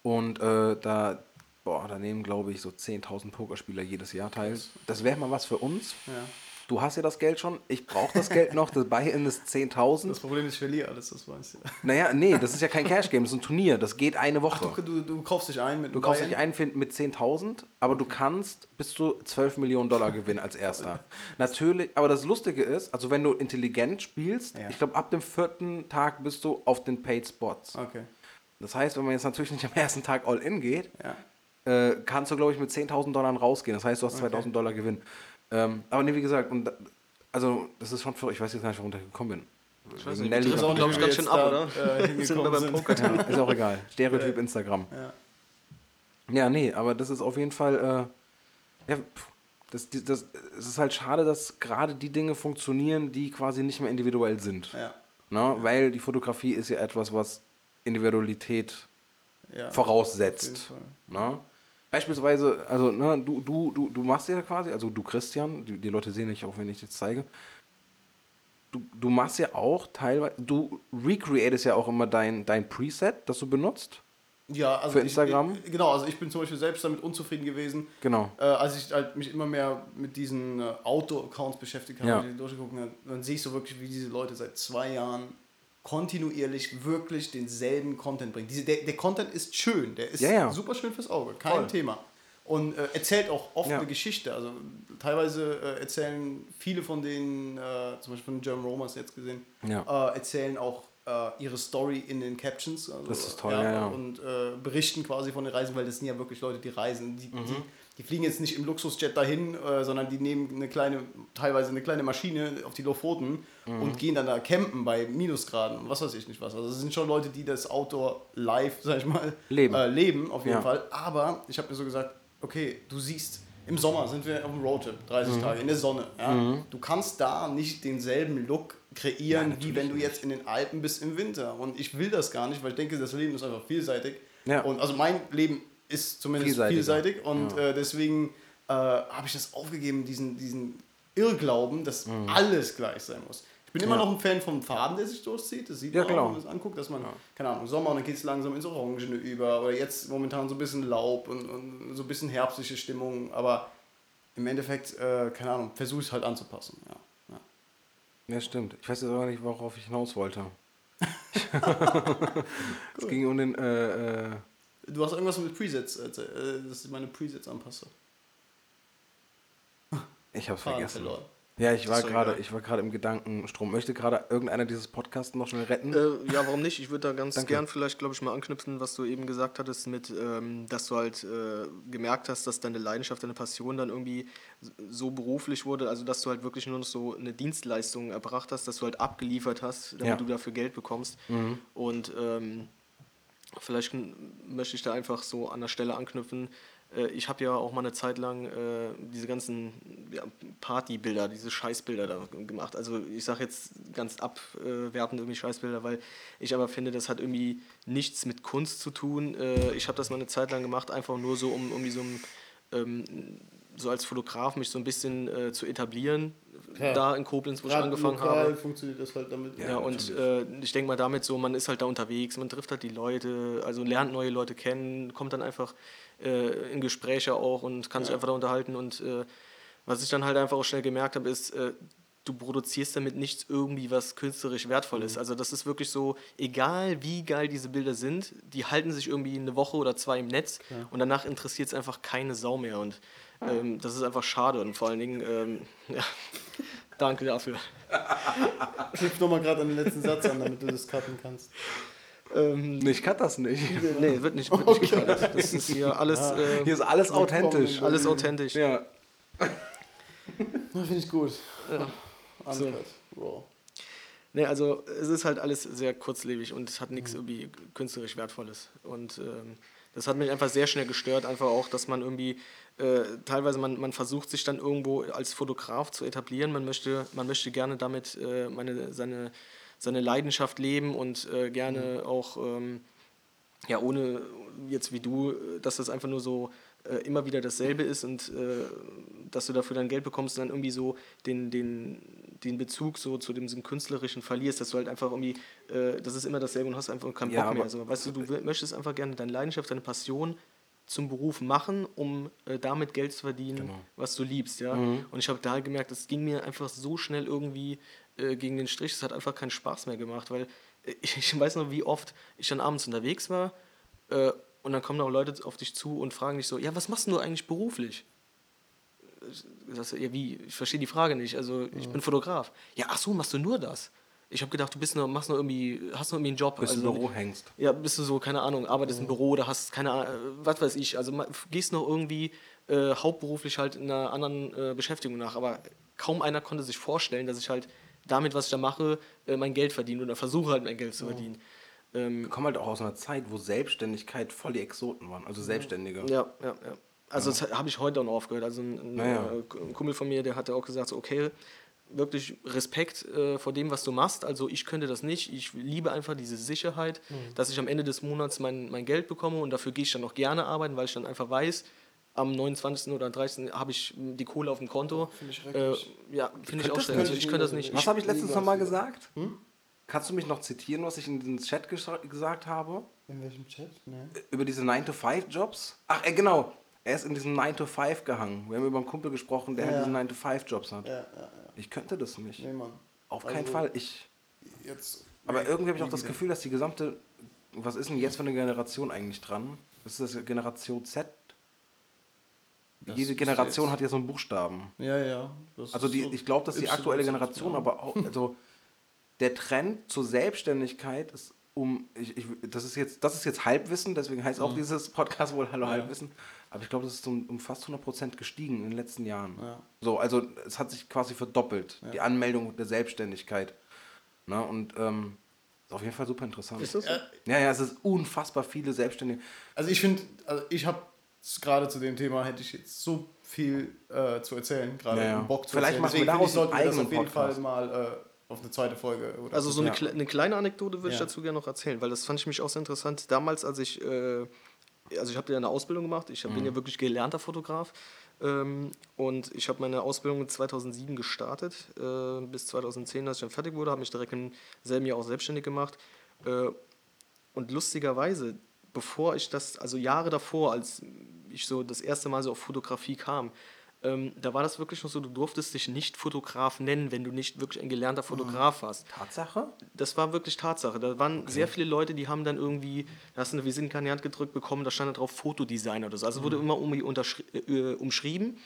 Und äh, da, boah, da nehmen, glaube ich, so 10.000 Pokerspieler jedes Jahr teil. Das wäre mal was für uns. Ja. Du hast ja das Geld schon, ich brauche das Geld noch, das Buy-In ist 10.000. Das Problem ist, ich verliere alles, das weißt du. Naja, nee, das ist ja kein Cash-Game, das ist ein Turnier, das geht eine Woche. Du, du, du kaufst dich ein mit Du kaufst dich ein mit 10.000, aber du kannst bis zu 12 Millionen Dollar gewinnen als erster. (laughs) Natürlich, aber das Lustige ist, also wenn du intelligent spielst, Ja. ich glaube ab dem vierten Tag bist du auf den Paid Spots. Okay. Das heißt, wenn man jetzt natürlich nicht am ersten Tag all in geht, Ja. Äh, kannst du glaube ich mit 10.000 Dollar rausgehen. Das heißt, du hast 2.000 Dollar Gewinn. Ähm, aber nee, wie gesagt, und, da- also das ist schon verrückt. Ich weiß jetzt gar nicht, warum ich gekommen bin. Ich weiß nicht, Nelly das noch- auch, glaub ich, ganz schön ab, da, oder? (laughs) Äh, Sind wir hingekommen beim sind. Poker ja, ist auch egal. (laughs) Stereotyp Instagram. Ja. Ja, nee, aber das ist auf jeden Fall, äh, ja, das, die- das, es ist halt schade, dass gerade die Dinge funktionieren, die quasi nicht mehr individuell sind. Ja. Ne? Weil die Fotografie ist ja etwas, was Individualität Ja. voraussetzt. Auf jeden Ne? Beispielsweise, also ne, du, du, du, du machst ja quasi, also du Christian, die, die Leute sehen nicht auch, wenn ich jetzt zeige, du, du machst ja auch teilweise, du recreatest ja auch immer dein, dein Preset, das du benutzt. Ja, also Für Instagram? Ich, genau, also ich bin zum Beispiel selbst damit unzufrieden gewesen, Genau. äh, als ich halt mich immer mehr mit diesen äh, Auto-Accounts beschäftigt habe, Ja. die durchgeguckt habe, dann sehe ich so wirklich, wie diese Leute seit zwei Jahren kontinuierlich wirklich denselben Content bringen. Diese, der, der Content ist schön, der ist Ja, ja. super schön fürs Auge, kein Voll. Thema. Und äh, erzählt auch oft Ja. eine Geschichte. Also teilweise äh, erzählen viele von denen, äh, zum Beispiel von German Romans jetzt gesehen, äh, erzählen auch äh, ihre Story in den Captions. Also, Das ist toll, ja, ja. Und äh, berichten quasi von den Reisen, weil das sind ja wirklich Leute, die reisen. Die, Mhm. die, die fliegen jetzt nicht im Luxusjet dahin, äh, sondern die nehmen eine kleine, teilweise eine kleine Maschine auf die Lofoten Mhm. und gehen dann da campen bei Minusgraden und was weiß ich nicht was. Also es sind schon Leute, die das Outdoor live, sag ich mal, Leben. Äh, leben auf jeden Ja. Fall. Aber ich habe mir so gesagt, okay, du siehst, im Sommer sind wir auf dem Roadtrip, Mhm. 30 Tage, in der Sonne. Ja? Du kannst da nicht denselben Look kreieren, wie wenn du jetzt in den Alpen bist im Winter. Und ich will das gar nicht, weil ich denke, das Leben ist einfach vielseitig. Ja. Und also mein Leben ist zumindest vielseitig und äh, deswegen äh, habe ich das aufgegeben, diesen, diesen Irrglauben, dass alles gleich sein muss. Ich bin immer Mhm. Ja. noch ein Fan vom Faden, der sich durchzieht. Das sieht Ja, man auch, wenn man es anguckt, dass man, keine Ahnung, Sommer und dann geht es langsam ins Orangene über oder jetzt momentan so ein bisschen Laub und, und so ein bisschen herbstliche Stimmung, aber im Endeffekt, äh, keine Ahnung, versuche ich es halt anzupassen. Ja. Ja. Ja, stimmt. Ich weiß jetzt aber nicht, worauf ich hinaus wollte. (laughs) (laughs) es ging um den, äh, äh, Du hast irgendwas mit Presets, äh, dass ich meine Presets anpasse. ich hab's Faden vergessen. verloren. Ja, ich war gerade, ich war gerade im Gedankenstrom. Möchte gerade irgendeiner dieses Podcasts noch schnell retten? Äh, ja, warum nicht? Ich würde da ganz Danke. gern vielleicht, glaube ich, mal anknüpfen, was du eben gesagt hattest, mit, ähm, dass du halt äh, gemerkt hast, dass deine Leidenschaft, deine Passion dann irgendwie so beruflich wurde, also dass du halt wirklich nur noch so eine Dienstleistung erbracht hast, dass du halt abgeliefert hast, damit Ja. du dafür Geld bekommst. Und ähm, vielleicht möchte ich da einfach so an der Stelle anknüpfen. Äh, Ich habe ja auch mal eine Zeit lang äh, diese ganzen Partybilder, diese Scheißbilder da gemacht. Also ich sage jetzt ganz abwertend irgendwie Scheißbilder, weil ich aber finde, das hat irgendwie nichts mit Kunst zu tun. Äh, Ich habe das mal eine Zeit lang gemacht, einfach nur so, um, um wie so ein ähm, so als Fotograf mich so ein bisschen zu etablieren, Ja. da in Koblenz, wo ich angefangen lokal habe. funktioniert das halt damit. Ja, und äh, ich denke mal damit so, man ist halt da unterwegs, man trifft halt die Leute, also lernt neue Leute kennen, kommt dann einfach äh, in Gespräche auch und kann sich einfach da unterhalten. Und äh, was ich dann halt einfach auch schnell gemerkt habe, ist, äh, du produzierst damit nichts irgendwie, was künstlerisch wertvoll ist. Also das ist wirklich so, egal wie geil diese Bilder sind, die halten sich irgendwie eine Woche oder zwei im Netz und danach interessiert es einfach keine Sau mehr. Und ähm, das ist einfach schade und vor allen Dingen, ähm, (laughs) ja, Danke dafür. Knüpf doch mal gerade an den letzten Satz an, damit du das cutten kannst. Ähm, Nee, ich kann das nicht. nee, wird nicht, wird nicht gekleidet. Das ist hier alles, äh, Hier ist alles authentisch. alles authentisch. Ja. Finde ich gut. Ja. Uncut. Raw. Nee, also es ist halt alles sehr kurzlebig und es hat nichts irgendwie künstlerisch Wertvolles. Und ähm, das hat mich einfach sehr schnell gestört, einfach auch, dass man irgendwie, äh, teilweise man, man versucht sich dann irgendwo als Fotograf zu etablieren, man möchte, man möchte gerne damit äh, meine, seine, seine Leidenschaft leben und äh, gerne auch, ähm, ja, ohne jetzt wie du, dass das einfach nur so äh, immer wieder dasselbe ist und äh, dass du dafür dann Geld bekommst und dann irgendwie so den, den, den Bezug so zu dem, Künstlerischen verlierst, dass du halt einfach irgendwie, äh, das ist immer dasselbe und hast einfach keinen Bock Ja, mehr. aber- Also, weißt du, du möchtest einfach gerne deine Leidenschaft, deine Passion zum Beruf machen, um äh, damit Geld zu verdienen, Genau. was du liebst, ja. Mhm. Und ich habe da gemerkt, es ging mir einfach so schnell irgendwie äh, gegen den Strich, es hat einfach keinen Spaß mehr gemacht, weil äh, ich, (laughs) ich weiß noch, wie oft ich dann abends unterwegs war äh, und dann kommen auch Leute auf dich zu und fragen dich so, ja, was machst du eigentlich beruflich? Ich sag so, ja, wie? Ich verstehe die Frage nicht. Also, ich bin Fotograf. Ja, ach so, machst du nur das? Ich habe gedacht, du bist nur, machst nur irgendwie, hast nur irgendwie einen Job. Bis du also, im Büro hängst. ja, bist du so, keine Ahnung, arbeitest im Büro oder hast keine Ahnung, was weiß ich. Also gehst noch irgendwie äh, hauptberuflich halt in einer anderen äh, Beschäftigung nach. Aber kaum einer konnte sich vorstellen, dass ich halt damit, was ich da mache, äh, mein Geld verdiene oder versuche halt mein Geld zu verdienen. Ähm, Wir kommen halt auch aus einer Zeit, wo Selbstständigkeit voll die Exoten waren. Also Selbstständige. Ja, ja, ja. Also das habe ich heute auch noch aufgehört. Also ein, ein, Naja. äh, ein Kumpel von mir, der hatte auch gesagt, so, okay, wirklich Respekt äh, vor dem, was du machst. Also ich könnte das nicht. Ich liebe einfach diese Sicherheit, dass ich am Ende des Monats mein, mein Geld bekomme und dafür gehe ich dann auch gerne arbeiten, weil ich dann einfach weiß, am 29. oder 30. habe ich m, die Kohle auf dem Konto. Finde ich Äh, ja, finde ich auch schrecklich. Ich ich könnte das nicht. Was habe ich letztens nochmal gesagt? Kannst du mich noch zitieren, was ich in den Chat gesch- gesagt habe? In welchem Chat? Nee. Über diese 9-to-5-Jobs? Ach, äh, genau. Er ist in diesem 9-to-5 gehangen. Wir haben über einen Kumpel gesprochen, der Ja. halt diese 9-to-5-Jobs hat. Ja, ja, ja. Ich könnte das nicht. Nee, Mann. Auf keinen Also, Fall. Ich. Jetzt. Aber nee, irgendwie habe ich auch das wieder. Gefühl, dass die gesamte. Was ist denn jetzt für eine Generation eigentlich dran? Ist das Generation Z? Das Jede Generation jetzt- hat ja so einen Buchstaben. Ja, ja. das Also die, so ich glaube, dass die aktuelle Generation ja. aber auch, also der Trend zur Selbstständigkeit ist um, ich, ich, das ist jetzt, das ist jetzt Halbwissen, deswegen heißt auch dieses Podcast wohl Hallo Halbwissen, aber ich glaube, das ist um, um fast 100 Prozent gestiegen in den letzten Jahren. Ja. So, also es hat sich quasi verdoppelt, die Anmeldung der Selbstständigkeit. Ne? Und ähm, ist auf jeden Fall super interessant. Ist das so? Ja, ja, es ist unfassbar viele Selbstständige. Also ich finde, also ich habe gerade zu dem Thema hätte ich jetzt so viel äh, zu erzählen, gerade Ja, ja. Bock zu Vielleicht erzählen. machen wir Deswegen finde daraus sollten wir das auf jeden eigenen Fall Podcast. mal äh, auf eine zweite Folge oder Also so eine, Ja. kle eine kleine Anekdote würde ich Ja. dazu gerne noch erzählen, weil das fand ich mich auch sehr interessant. Damals, als ich, äh, also ich habe ja eine Ausbildung gemacht, ich hab, bin ja wirklich gelernter Fotograf. Ähm, und ich habe meine Ausbildung 2007 gestartet, äh, bis 2010, als ich dann fertig wurde, habe mich direkt im selben Jahr auch selbstständig gemacht. Äh, und lustigerweise, bevor ich das, also Jahre davor, als ich so das erste Mal so auf Fotografie kam, ähm, da war das wirklich noch so, du durftest dich nicht Fotograf nennen, wenn du nicht wirklich ein gelernter Fotograf warst Tatsache? das war wirklich Tatsache. Da waren sehr viele Leute, die haben dann irgendwie, da hast du eine Visitenkarte in die Hand gedrückt bekommen, da stand da drauf Fotodesigner oder so. Also wurde immer irgendwie unterschri- äh, umschrieben.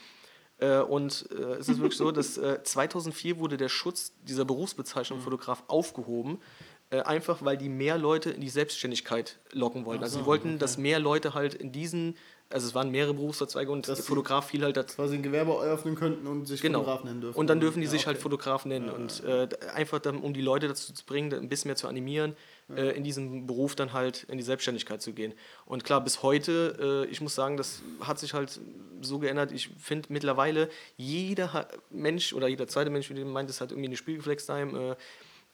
Äh, und äh, es ist wirklich so, (laughs) dass äh, 2004 wurde der Schutz dieser Berufsbezeichnung Fotograf aufgehoben, äh, einfach weil die mehr Leute in die Selbstständigkeit locken wollten. Also sie wollten, dass mehr Leute halt in diesen, also es waren mehrere Berufsverzweige und Dass der Fotograf fiel halt dazu. quasi ein Gewerbe eröffnen könnten und sich Genau. Fotograf nennen dürfen. Und dann dürfen die Ja, sich halt okay. Fotograf nennen. Und äh, einfach dann, um die Leute dazu zu bringen, ein bisschen mehr zu animieren, äh, in diesem Beruf dann halt in die Selbstständigkeit zu gehen. Und klar, bis heute, äh, ich muss sagen, das hat sich halt so geändert. Ich finde mittlerweile, jeder Mensch oder jeder zweite Mensch, wie du meintest, hat irgendwie eine Spiegelreflex-Time,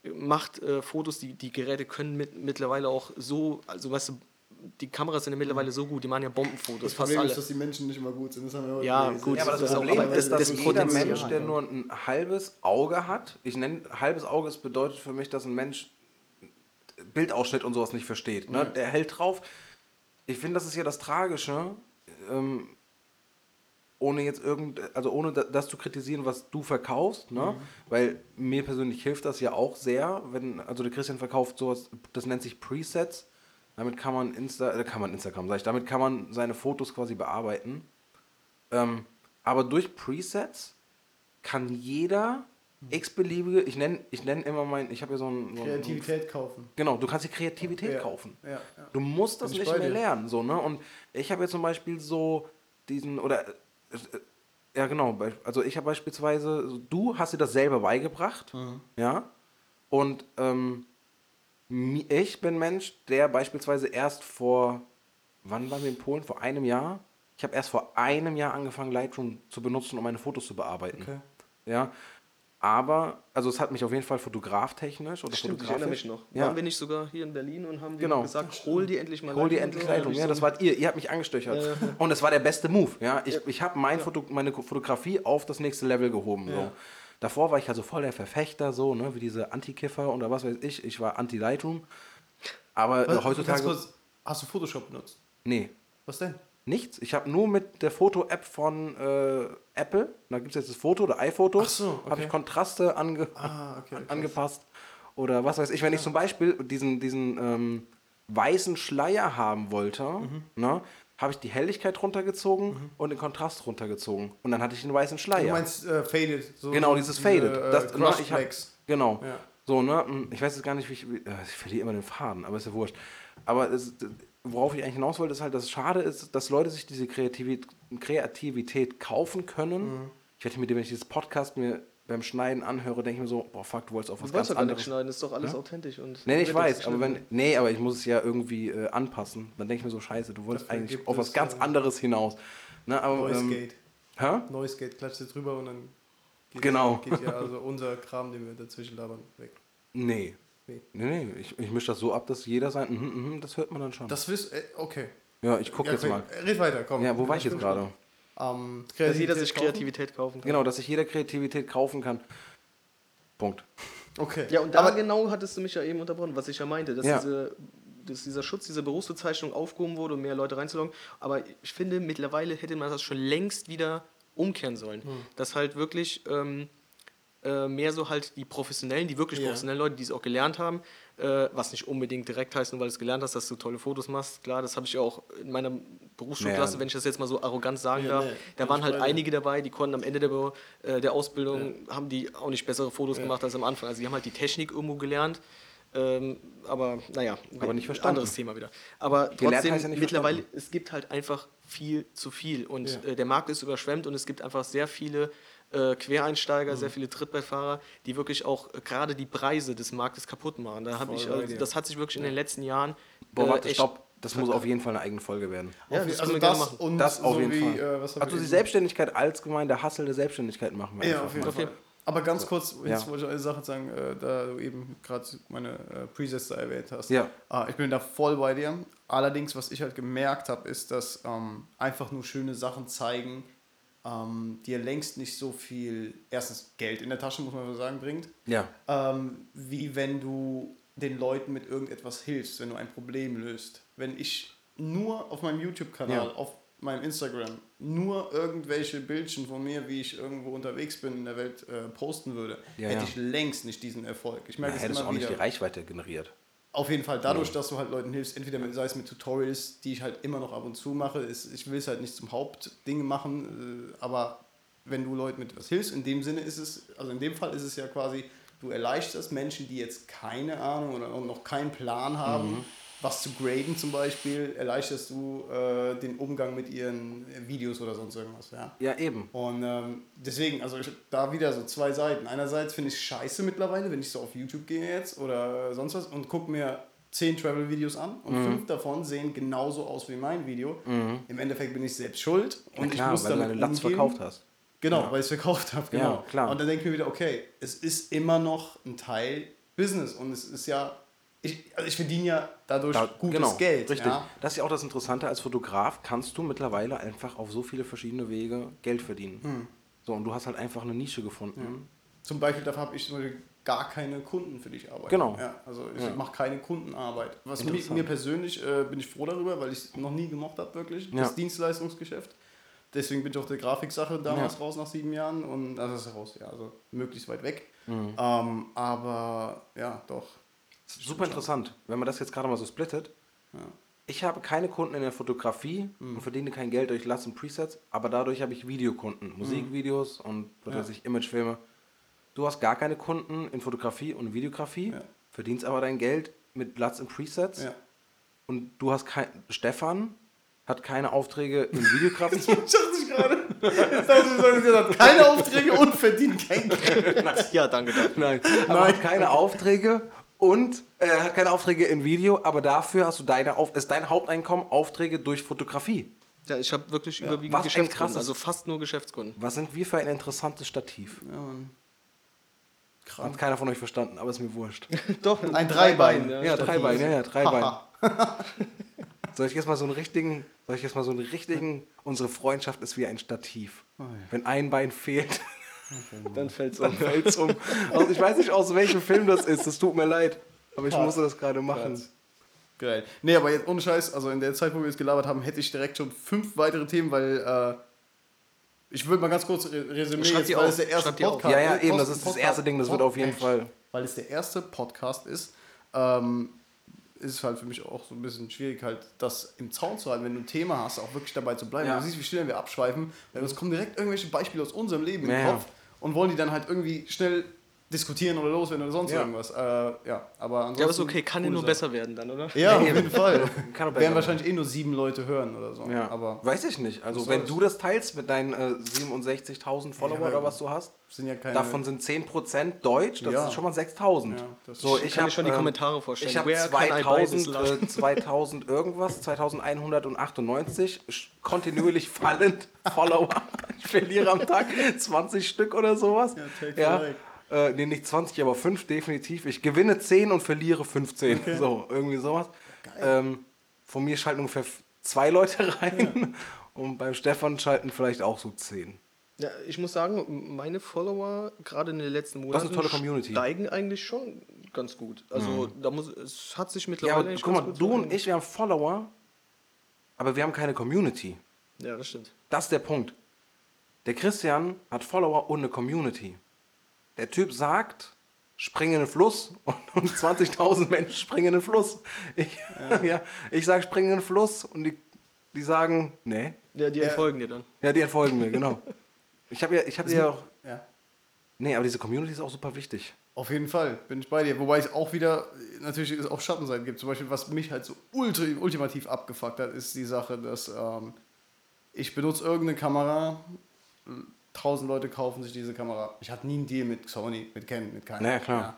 äh, macht äh, Fotos. Die, die Geräte können mit, mittlerweile auch so, also weißt du, die Kameras sind ja mittlerweile so gut, die machen ja Bombenfotos, Das Problem alle. ist, dass die Menschen nicht immer gut sind. Das haben wir heute Ja, gelesen. gut, Ja, aber das, das ist auch- Problem ist, das- dass das jeder Mensch, der nur ein halbes Auge hat, ich nenne halbes Auge, das bedeutet für mich, dass ein Mensch Bildausschnitt und sowas nicht versteht. Ne? Der hält drauf. Ich finde, das ist ja das Tragische, ähm, ohne jetzt irgend, also ohne da- das zu kritisieren, was du verkaufst, ne? Weil mir persönlich hilft das ja auch sehr, wenn, also der Christian verkauft sowas, das nennt sich Presets. Damit kann man Insta, äh, kann man Instagram, sag ich, damit kann man seine Fotos quasi bearbeiten. Ähm, aber durch Presets kann jeder x-beliebige, ich nenne ich nenn immer mein, ich habe ja so ein... So ein- Kreativität kaufen. Genau, du kannst die Kreativität Ja. kaufen. Ja, ja. Du musst das nicht mehr dir. lernen. So, ne? Und ich habe jetzt zum Beispiel so diesen, oder, äh, äh, ja genau, also ich habe beispielsweise, du hast dir das selber beigebracht, Mhm. ja, und ähm, ich bin Mensch, der beispielsweise erst vor, wann waren wir in Polen? Vor einem Jahr? Ich habe erst vor einem Jahr angefangen, Lightroom zu benutzen, um meine Fotos zu bearbeiten. Okay. Ja, aber, also es hat mich auf jeden Fall fotograftechnisch oder Stimmt, ich erinnere fotografisch. mich noch. Ja. Waren wir nicht sogar hier in Berlin und haben Genau. gesagt, hol dir endlich mal Hol Lightroom endlich ich Ja, das wart ihr. Ihr habt mich angestöchert. Und es war der beste Move. Ja, ich, ich habe mein Foto, meine Fotografie auf das nächste Level gehoben. So. Davor war ich also voll der Verfechter, so, ne, wie diese Antikiffer oder was weiß ich. Ich war Anti-Lightroom. Aber Was, heutzutage. kurz, hast du Photoshop benutzt? Nee, Was denn? nichts. Ich habe nur mit der Foto-App von äh, Apple, da gibt es jetzt das Foto oder iPhoto, Ach so, okay. habe ich Kontraste ange Ah, okay, (laughs) angepasst. Oder was weiß ich, wenn ich zum Beispiel diesen, diesen ähm, weißen Schleier haben wollte, Mhm. ne, habe ich die Helligkeit runtergezogen und den Kontrast runtergezogen. Und dann hatte ich den weißen Schleier. Du meinst äh, Faded. So genau, dieses Faded. Äh, das, Crushed ich hab, genau. Ja. So, ne? hm, Ich weiß jetzt gar nicht, wie ich. Äh, ich verliere immer den Faden, aber ist ja wurscht. Aber es, worauf ich eigentlich hinaus wollte, ist halt, dass es schade ist, dass Leute sich diese Kreativität, Kreativität kaufen können. Mhm. Ich werde mir, wenn ich dieses Podcast mir beim Schneiden anhöre, denke ich mir so, boah, fuck, du wolltest auf was Du ganz doch anderes. schneiden, ist doch alles authentisch. Und Nee, nee, ich weiß, aber wenn. Nee, aber ich muss es ja irgendwie äh, anpassen. Dann denke ich mir so, scheiße, du wolltest Dafür eigentlich auf was ganz äh, anderes hinaus. Ne, aber, Noise ähm, Gate. hä? Noise Gate, klatscht jetzt drüber und dann geht, Genau. geht ja also unser Kram, den wir dazwischen labern, weg. Nee. Nee. Nee, nee, ich, ich mische das so ab, dass jeder sein, mhm, mhm, das hört man dann schon. Das wisst, äh, okay. ja, ich gucke Ja, jetzt okay. mal. Red weiter, komm. Ja, wo war ich jetzt gerade? Ähm, Dass jeder sich kaufen? Kreativität kaufen kann. Genau, dass sich jeder Kreativität kaufen kann. Punkt. Okay. Ja, und da Aber genau hattest du mich ja eben unterbrochen, was ich ja meinte, dass, Ja. diese, dass dieser Schutz, diese Berufsbezeichnung aufgehoben wurde, um mehr Leute reinzulocken. Aber ich finde, mittlerweile hätte man das schon längst wieder umkehren sollen. Hm. Dass halt wirklich ähm, äh, mehr so halt die Professionellen, die wirklich Ja. professionellen Leute, die es auch gelernt haben, äh, was nicht unbedingt direkt heißt, nur weil du es gelernt hast, dass du tolle Fotos machst. Klar, das habe ich auch in meiner Berufsschulklasse, Naja. wenn ich das jetzt mal so arrogant sagen Ja, darf. nee, da waren halt einige dabei, die konnten am Ende der, äh, der Ausbildung, haben die auch nicht bessere Fotos gemacht als am Anfang. Also die haben halt die Technik irgendwo gelernt. Ähm, aber naja, Aber nicht verstanden. anderes Thema wieder. Aber Gelernt trotzdem, ja nicht mittlerweile, verstanden. es gibt halt einfach viel zu viel. Und Ja. äh, der Markt ist überschwemmt und es gibt einfach sehr viele äh, Quereinsteiger, Mhm. sehr viele Trittbrettfahrer, die wirklich auch äh, gerade die Preise des Marktes kaputt machen. Da hab Voll ich, äh, dir. das hat sich wirklich in den letzten Jahren. Boah, äh, warte, stopp. Das muss auf jeden Fall eine eigene Folge werden. Ja, das also das und Das auf so jeden wie, Fall. Äh, also die Selbstständigkeit als Gemeinde, der Hassel der Selbstständigkeit machen wir Ja, einfach auf jeden. Okay. Fall. Aber ganz kurz, jetzt Ja. wollte ich eine Sache sagen, äh, da du eben gerade meine äh, Presets da erwähnt hast. Ja. Ah, ich bin da voll bei dir. Allerdings, was ich halt gemerkt habe, ist, dass ähm, einfach nur schöne Sachen zeigen, ähm, dir längst nicht so viel, erstens Geld in der Tasche, muss man so sagen, bringt, Ja. ähm, wie wenn du den Leuten mit irgendetwas hilfst, wenn du ein Problem löst. Wenn ich nur auf meinem YouTube-Kanal, Ja. auf meinem Instagram, nur irgendwelche Bildchen von mir, wie ich irgendwo unterwegs bin in der Welt, äh, posten würde, Ja, hätte ich längst nicht diesen Erfolg. Ich merke es hättest du immer auch nicht wieder. die Reichweite generiert. Auf jeden Fall dadurch, dass du halt Leuten hilfst, entweder mit, sei es mit Tutorials, die ich halt immer noch ab und zu mache. Ist, ich will es halt nicht zum Hauptding machen, äh, aber wenn du Leuten mit was hilfst, in dem Sinne ist es, also in dem Fall ist es ja quasi, du erleichterst Menschen, die jetzt keine Ahnung oder noch keinen Plan haben, was zu graden zum Beispiel, erleichterst du äh, den Umgang mit ihren Videos oder sonst irgendwas, ja. Ja, eben. Und ähm, deswegen, also ich, da wieder so zwei Seiten. Einerseits finde ich scheiße mittlerweile, wenn ich so auf YouTube gehe jetzt oder sonst was und gucke mir zehn Travel-Videos an und fünf davon sehen genauso aus wie mein Video. Im Endeffekt bin ich selbst schuld und Und klar, ich muss weil du damit deine Latz verkauft hast. Genau, weil ich es verkauft habe, genau. Ja, klar. Und dann denke ich mir wieder, okay, es ist immer noch ein Teil Business und es ist ja, ich, also ich verdiene ja dadurch Da- gutes genau, Geld. Richtig. Ja? Das ist ja auch das Interessante, als Fotograf kannst du mittlerweile einfach auf so viele verschiedene Wege Geld verdienen. Hm. So, und du hast halt einfach eine Nische gefunden. Zum Beispiel dafür habe ich gar keine Kunden, für die ich arbeite. Genau. Ja, also ich Ja. mache keine Kundenarbeit. Was mir, Interessant. mir persönlich äh, bin ich froh darüber, weil ich es noch nie gemocht habe, wirklich. Ja. Das Dienstleistungsgeschäft. Deswegen bin ich auf der Grafiksache damals Ja. raus nach sieben Jahren und also das ist raus, ja, also möglichst weit weg. Mhm. Ähm, aber ja, doch. Super interessant, wenn man das jetzt gerade mal so splittet. Ja. Ich habe keine Kunden in der Fotografie Mhm. und verdiene kein Geld durch Lassen Presets, aber dadurch habe ich Videokunden, Musikvideos und was Ja. weiß ich, Imagefilme. du hast gar keine Kunden in Fotografie und Videografie, Ja. verdienst aber dein Geld mit Latz und Presets. Ja. Und du hast kein. Stefan hat keine Aufträge in Videografie. (laughs) Ich dachte ich gerade. Jetzt dachte ich, gesagt keine Aufträge und verdient kein Geld. (laughs) Ja, danke. danke. Nein, aber hat keine Aufträge und äh, hat keine Aufträge in Video, aber dafür hast du deine Auf ist dein Haupteinkommen Aufträge durch Fotografie. Ja, ich habe wirklich überwiegend was ein Geschäftskunden, krasses- also fast nur Geschäftskunden. Was sind wir für ein interessantes Stativ? Ja, Mann. Hat keiner von euch verstanden, aber ist mir wurscht. (laughs) Doch, Ein Dreibein. ja. Ja, drei Beine, ja, ja, drei Beine. Haha. (laughs) Soll ich jetzt mal so einen richtigen, soll ich jetzt mal so einen richtigen, unsere Freundschaft ist wie ein Stativ. Wenn ein Bein fehlt, Dann fällt's dann um. fällt's um. Also ich weiß nicht, aus welchem Film das ist, es tut mir leid. Aber ich musste das gerade machen. Geil. Nee, aber jetzt ohne Scheiß, also in der Zeit, wo wir jetzt gelabert haben, hätte ich direkt schon fünf weitere Themen, weil äh, ich würde mal ganz kurz re- resümieren, weil auf. es der erste. Podcast Ja, ja, ist. eben, das ist das Podcast- erste Ding, das wird auf jeden Fall. Weil es der erste Podcast ist, ähm, ist es halt für mich auch so ein bisschen schwierig, halt das im Zaun zu halten, wenn du ein Thema hast, auch wirklich dabei zu bleiben. Ja. Du siehst, wie schnell wir abschweifen, weil uns kommen direkt irgendwelche Beispiele aus unserem Leben im Ja, ja. Und wollen die dann halt irgendwie schnell diskutieren oder loswerden oder sonst Ja. irgendwas. Äh, ja, aber ansonsten. Ja, aber ist okay, kann ja nur Sache. besser werden dann, oder? Ja, (laughs) auf jeden Fall. Kann Werden wahrscheinlich eh nur sieben Leute hören oder so. Ja, Aber weiß ich nicht. Also wenn du das teilst mit deinen äh, 67.000 Follower Ja, oder was du hast, sind ja keine. davon sind 10% Deutsch, das Ja. sind schon mal 6.000. Ja, so, ist- ich kann hab, mir schon die ähm, Kommentare vorstellen. Ich habe Where can I buy this 2000, love? äh, 2000 (laughs) irgendwas, 2198 sch- kontinuierlich fallend (laughs) Follower. Ich verliere am Tag 20 Stück oder sowas. Ja, take Ja. Äh, nee, nicht 20, aber 5 definitiv. Ich gewinne 10 und verliere 15. So, irgendwie sowas. Ähm, von mir schalten ungefähr zwei Leute rein und beim Stefan schalten vielleicht auch so 10. Ja, ich muss sagen, meine Follower gerade in den letzten Monaten. Mhm. steigen eigentlich schon ganz gut. Also da muss es hat sich Ja, mittlerweile eigentlich guck mal, du und ich, wir haben Follower, aber wir haben keine Community. Ja, das stimmt. Das ist der Punkt. Der Christian hat Follower und eine Community. Der Typ sagt, spring in den Fluss (laughs) und, und 20.000 Menschen springen in den Fluss. Ich, ja. (laughs) ich sage, spring in den Fluss und die, die sagen, nee. Ja, die entfolgen dir dann. Ja, die entfolgen mir, genau. (laughs) Ich habe ja, ich habe ja auch. Ja. Nee, aber diese Community ist auch super wichtig. Auf jeden Fall, bin ich bei dir. Wobei es auch wieder, natürlich es auch Schattenseiten gibt. Zum Beispiel, was mich halt so ultra, ultimativ abgefuckt hat, ist die Sache, dass ähm, ich benutze irgendeine Kamera, tausend Leute kaufen sich diese Kamera. Ich hatte nie einen Deal mit Sony, mit Canon, mit keinem. Na ja, klar.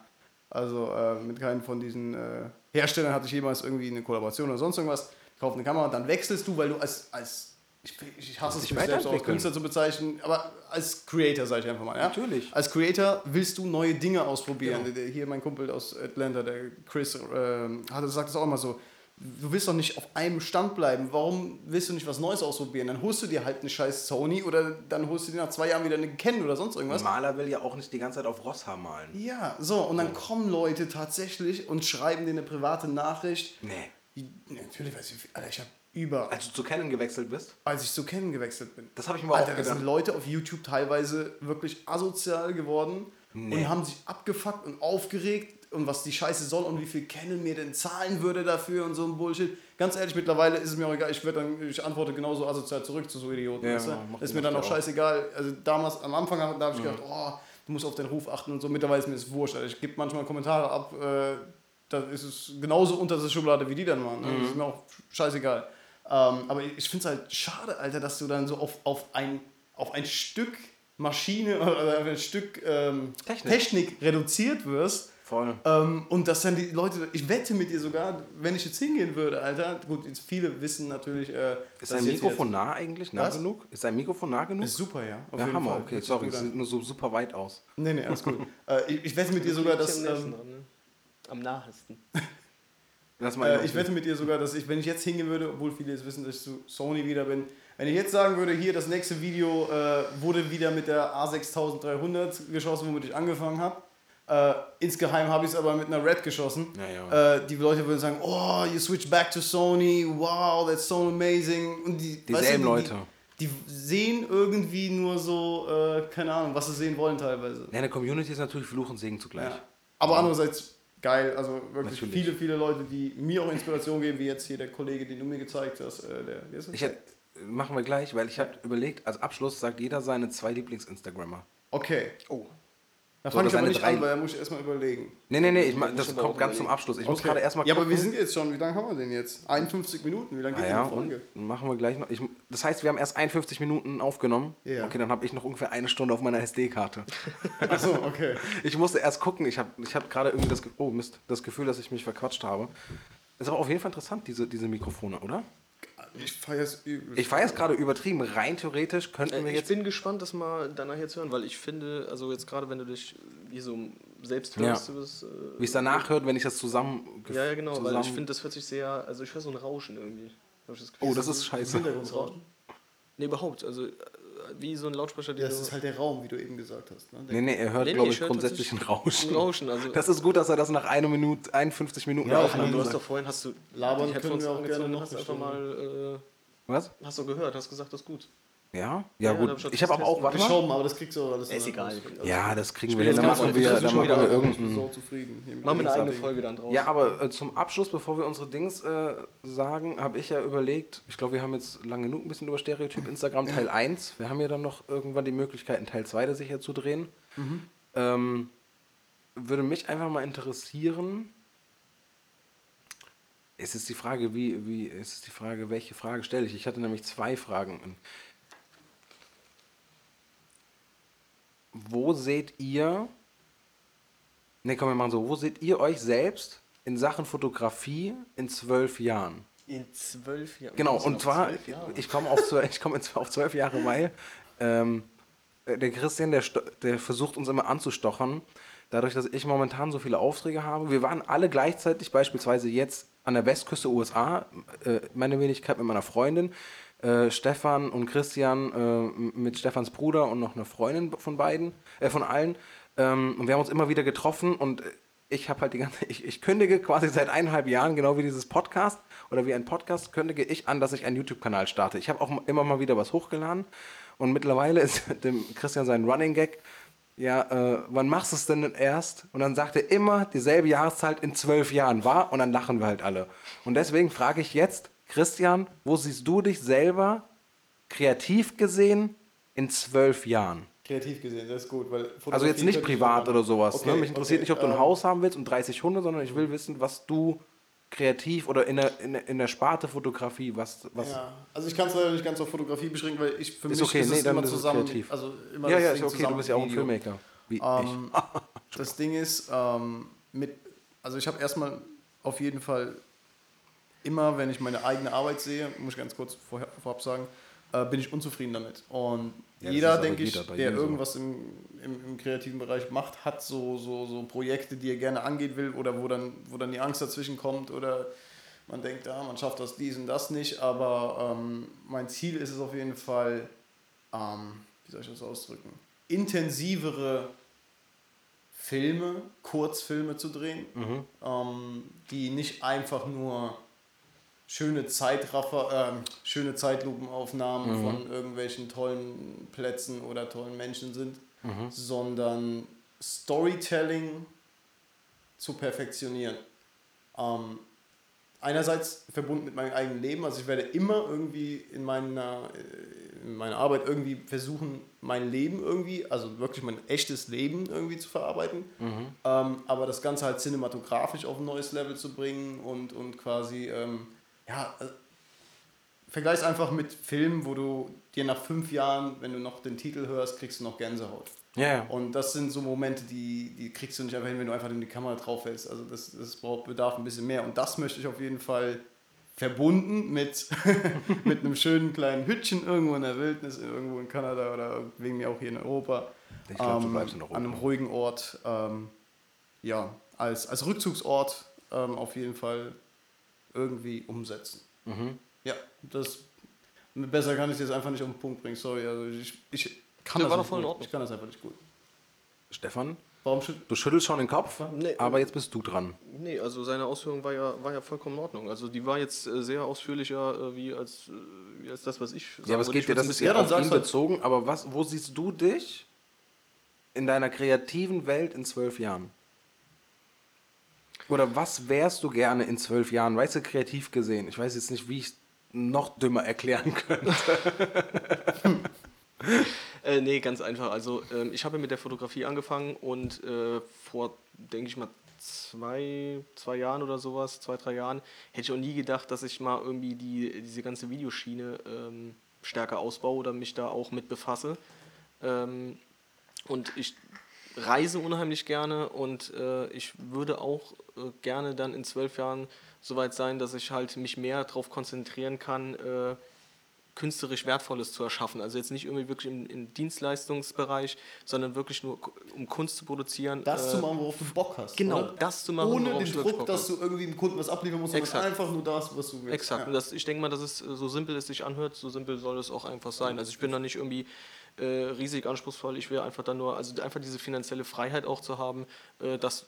Also äh, mit keinem von diesen äh, Herstellern hatte ich jemals irgendwie eine Kollaboration oder sonst irgendwas. Ich kaufe eine Kamera, dann wechselst du, weil du als, als ich, ich hasse es, mich selbst auch als. Künstler zu bezeichnen, aber als Creator, sage ich einfach mal. Ja? Natürlich. Als Creator willst du neue Dinge ausprobieren. Der- Hier mein Kumpel aus Atlanta, der Chris, ähm, hat, sagt das auch immer so. Du willst doch nicht auf einem Stand bleiben. Warum willst du nicht was Neues ausprobieren? Dann holst du dir halt eine scheiß Sony oder dann holst du dir nach zwei Jahren wieder eine Canon oder sonst irgendwas. Ein Maler will ja auch nicht die ganze Zeit auf Rosshaar malen. Ja, so, und dann kommen Leute tatsächlich und schreiben dir eine private Nachricht. Nee. Ja, Natürlich weiß ich, Alter, ich habe über, Als du zu Canon gewechselt bist, als ich zu Kennen gewechselt bin. das habe ich mir Alter, auch da sind gedacht. Leute auf YouTube teilweise wirklich asozial geworden und haben sich abgefuckt und aufgeregt und was die Scheiße soll und wie viel Canon mir denn zahlen würde dafür und so ein Bullshit. Ganz ehrlich, mittlerweile ist es mir auch egal, ich, dann, ich antworte genauso asozial zurück zu so Idioten. Ja, weißt du? ist mir dann auch scheißegal. Also damals, am Anfang, da habe ich gedacht, oh, du musst auf deinen Ruf achten und so. Mittlerweile ist mir das wurscht. Also ich gebe manchmal Kommentare ab, äh, da ist es genauso unter der Schublade wie die dann waren. Ne? Das ist mir auch scheißegal. Ähm, aber ich finde es halt schade, Alter, dass du dann so auf, auf, ein, auf ein Stück Maschine (laughs) oder auf ein Stück ähm, Technik. Technik. reduziert wirst. Voll. Ähm, und dass dann die Leute, ich wette mit dir sogar, wenn ich jetzt hingehen würde, Alter, gut, jetzt viele wissen natürlich, äh, Ist dein Mikrofon nah eigentlich? Nah Was? genug? Ist dein Mikrofon nah genug? Ist super, ja. Auf ja, jeden Hammer, Fall. okay, sorry, es sieht nur so super weit aus. Nee, nee, alles gut. (laughs) äh, ich, ich wette mit dir sogar, dass. am Ähm, dran, ne? Am nahesten. (laughs) Äh, ich wette mit dir sogar, dass ich, wenn ich jetzt hingehen würde, obwohl viele jetzt wissen, dass ich zu Sony wieder bin, wenn ich jetzt sagen würde, hier das nächste Video äh, wurde wieder mit der A6300 geschossen, womit ich angefangen habe. Äh, insgeheim habe ich es aber mit einer Red geschossen. Ja. Äh, die Leute würden sagen, oh, you switch back to Sony, wow, that's so amazing. Und die, Dieselben du, Leute. Die, die sehen irgendwie nur so, äh, keine Ahnung, was sie sehen wollen teilweise. Ja, eine Community ist natürlich Fluch und Segen zugleich. Ja. Aber andererseits geil, also wirklich Natürlich. viele, viele Leute, die mir auch Inspiration geben, wie jetzt hier der Kollege, den du mir gezeigt hast. Äh, der, wie ist das? Ich hätt, machen wir gleich, weil ich habe überlegt, als Abschluss sagt jeder seine zwei Lieblings-Instagrammer. okay. Oh. Da So, ich aber nicht drei- an, weil da muss ich erstmal überlegen. Nee, nee, nee, ich, das aber kommt ganz zum. Abschluss. Ich muss gerade erstmal Ja, aber wir sind jetzt schon, wie lange haben wir denn jetzt? 51 Minuten, wie lange geht Ah ja, denn die Folge? und machen wir gleich noch. Ich, das heißt, wir haben erst 51 Minuten aufgenommen. Ja. Okay, dann habe ich noch ungefähr eine Stunde auf meiner SD-Karte. (laughs) Achso, okay. Ich musste erst gucken. Ich habe ich hab gerade irgendwie das, Ge- oh Mist, das Gefühl, dass ich mich verquatscht habe. Ist aber auf jeden Fall interessant, diese, diese Mikrofone, oder? Ich feiere es übel. Ich war jetzt gerade übertrieben. Rein theoretisch könnten wir Äh, Ich jetzt. bin gespannt, das mal danach jetzt hören, weil ich finde, also jetzt gerade wenn du dich hier so selbst Ja. hörst, du bist, äh, Wie es danach hört, wenn ich das zusammen. ja, ja, genau, weil ich finde, das hört sich sehr, also ich höre so ein Rauschen irgendwie. Hab ich das Gefühl. Oh, das ist scheiße. Hintergrundrauschen? Nee, überhaupt, also äh, wie so ein Lautsprecher, den Das ist halt der Raum, wie du eben gesagt hast. Ne? Nee, nee, er hört, Nee, glaube ich grundsätzlich ein Rauschen. Rauschen, also- Das ist gut, dass er das nach einer Minute, 51 Minuten Ja, Aufnahme du hast doch vorhin, hast du Labern können wir auch gerne und noch hast einfach mal, Was? äh, hast du gehört, hast gesagt, das ist gut. Ja? Ja, Ja, da gut. ich Ich habe aber auch, warte mal. Geschoben, aber das kriegst du auch alles. Ist egal. raus. Ja, das kriegen wir hin. Dann machen wir, dann schon machen wieder wir irgendeinen. so zufrieden. Hier mit Machen wir eine eigene. Folge dann draus. Ja, aber äh, zum Abschluss, bevor wir unsere Dings äh, sagen, habe ich ja überlegt, ich glaube, wir haben jetzt lang genug ein bisschen über Stereotyp Instagram (laughs) Teil 1. Wir haben ja dann noch irgendwann die Möglichkeit, Teil 2 das sicher zu drehen. Ähm, würde mich einfach mal interessieren. Es ist die Frage, wie, wie, es ist die Frage, welche Frage stelle ich? Ich hatte nämlich zwei Fragen. Wo seht ihr, ne, komm, wir machen so, wo seht ihr euch selbst in Sachen Fotografie in zwölf Jahren? In zwölf Jahren. Genau, und zwar, ich komme auf, ich jetzt auf zwölf Jahre, weil ähm, äh, der Christian, der, der versucht uns immer anzustochern, dadurch, dass ich momentan so viele Aufträge habe. Wir waren alle gleichzeitig, beispielsweise jetzt an der Westküste USA, äh, meine Wenigkeit mit meiner Freundin, äh, Stefan und Christian äh, mit Stefans Bruder und noch eine Freundin von beiden, äh, von allen. Ähm, und wir haben uns immer wieder getroffen und ich habe halt die ganze, (laughs) ich, ich kündige quasi seit eineinhalb Jahren, genau wie dieses Podcast oder wie ein Podcast, kündige ich an, dass ich einen YouTube-Kanal starte. Ich habe auch immer mal wieder was hochgeladen und mittlerweile (laughs) ist dem Christian sein Running Gag, ja, äh, wann machst du es denn erst? Und dann sagt er immer dieselbe Jahreszahl in zwölf Jahren war und dann lachen wir halt alle. Und deswegen frage ich jetzt, Christian, wo siehst du dich selber kreativ gesehen in zwölf Jahren? Kreativ gesehen, das ist gut. Weil Also jetzt nicht privat oder sowas. ne? Mich interessiert nicht, ob du ein ähm, Haus haben willst und 30 Hunde, sondern ich will wissen, was du kreativ oder in der, in der, in der Sparte Fotografie, was. was Ja, also ich kann es leider nicht ganz auf Fotografie beschränken, weil ich für Ist mich okay, ist nee, es immer ist zusammen. kreativ. Also immer ja, ja, ist okay, du bist ja auch ein Video. Filmmaker. Wie Ähm, (laughs) das Ding ist, ähm, mit, also ich habe erstmal auf jeden Fall immer, wenn ich meine eigene Arbeit sehe, muss ich ganz kurz vorher, vorab sagen, äh, bin ich unzufrieden damit. Und Ja, jeder, denke ich, der so. irgendwas im, im, im kreativen Bereich macht, hat so, so, so Projekte, die er gerne angehen will oder wo dann, wo dann die Angst dazwischen kommt oder man denkt, ja, man schafft das dies und das nicht, aber ähm, mein Ziel ist es auf jeden Fall, ähm, wie soll ich das ausdrücken, intensivere Filme, Kurzfilme zu drehen, ähm, die nicht einfach nur schöne Zeitraffer, ähm, schöne Zeitlupenaufnahmen von irgendwelchen tollen Plätzen oder tollen Menschen sind, sondern Storytelling zu perfektionieren. Ähm, einerseits verbunden mit meinem eigenen Leben, also ich werde immer irgendwie in meiner, äh, in meiner Arbeit irgendwie versuchen, mein Leben irgendwie, also wirklich mein echtes Leben irgendwie zu verarbeiten, ähm, aber das Ganze halt cinematografisch auf ein neues Level zu bringen und, und quasi, ähm, ja, äh, vergleich's einfach mit Filmen, wo du dir nach fünf Jahren, wenn du noch den Titel hörst, kriegst du noch Gänsehaut. ja, ja. Und das sind so Momente, die, die kriegst du nicht einfach hin, wenn du einfach in die Kamera drauf hältst. Also das, das bedarf ein bisschen mehr. Und das möchte ich auf jeden Fall verbunden mit, (laughs) mit einem schönen kleinen Hütchen irgendwo in der Wildnis, irgendwo in Kanada oder wegen mir auch hier in Europa. Ich glaub, du Ähm, bleibst in Europa. An einem ruhigen Ort. Ähm, ja, als, als Rückzugsort ähm, auf jeden Fall irgendwie umsetzen. Mhm. Ja, das besser kann ich das einfach nicht auf den Punkt bringen. Sorry, also ich, ich kann das war nicht doch voll in gut. Ordnung. Ich kann das einfach nicht gut. Stefan, Warum schütt- du schüttelst schon den Kopf, Nee. aber jetzt bist du dran. Nee, also seine Ausführung war ja, war ja vollkommen in Ordnung. Also die war jetzt äh, sehr ausführlicher äh, wie, als, äh, wie als das, was ich Ja, aber es geht dir, das ist ein ja dann auf sag's ihn halt. bezogen, aber was, wo siehst du dich in deiner kreativen Welt in zwölf Jahren? Oder was wärst du gerne in zwölf Jahren? Weißt du, kreativ gesehen? Ich weiß jetzt nicht, wie ich noch dümmer erklären könnte. (laughs) äh, nee, ganz einfach. Also ähm, ich habe mit der Fotografie angefangen und äh, vor, denke ich mal, zwei, zwei Jahren oder sowas, zwei, drei Jahren, hätte ich auch nie gedacht, dass ich mal irgendwie die, diese ganze Videoschiene ähm, stärker ausbaue oder mich da auch mit befasse. Ähm, und ich reise unheimlich gerne und äh, ich würde auch äh, gerne dann in zwölf Jahren soweit sein, dass ich halt mich mehr darauf konzentrieren kann, äh, künstlerisch Wertvolles zu erschaffen. Also jetzt nicht irgendwie wirklich im, im Dienstleistungsbereich, sondern wirklich nur um Kunst zu produzieren. Das äh, zu machen, worauf du Bock hast. Genau, oder? das zu machen, Ohne den Druck, dass du irgendwie dem Kunden was abliefern musst, sondern einfach nur das, was du willst. Exakt. Ja. Und das, ich denke mal, dass es so simpel es sich anhört, so simpel soll es auch einfach sein. Also ich bin da nicht irgendwie äh, riesig anspruchsvoll. Ich will einfach dann nur, also einfach diese finanzielle Freiheit auch zu haben, äh, das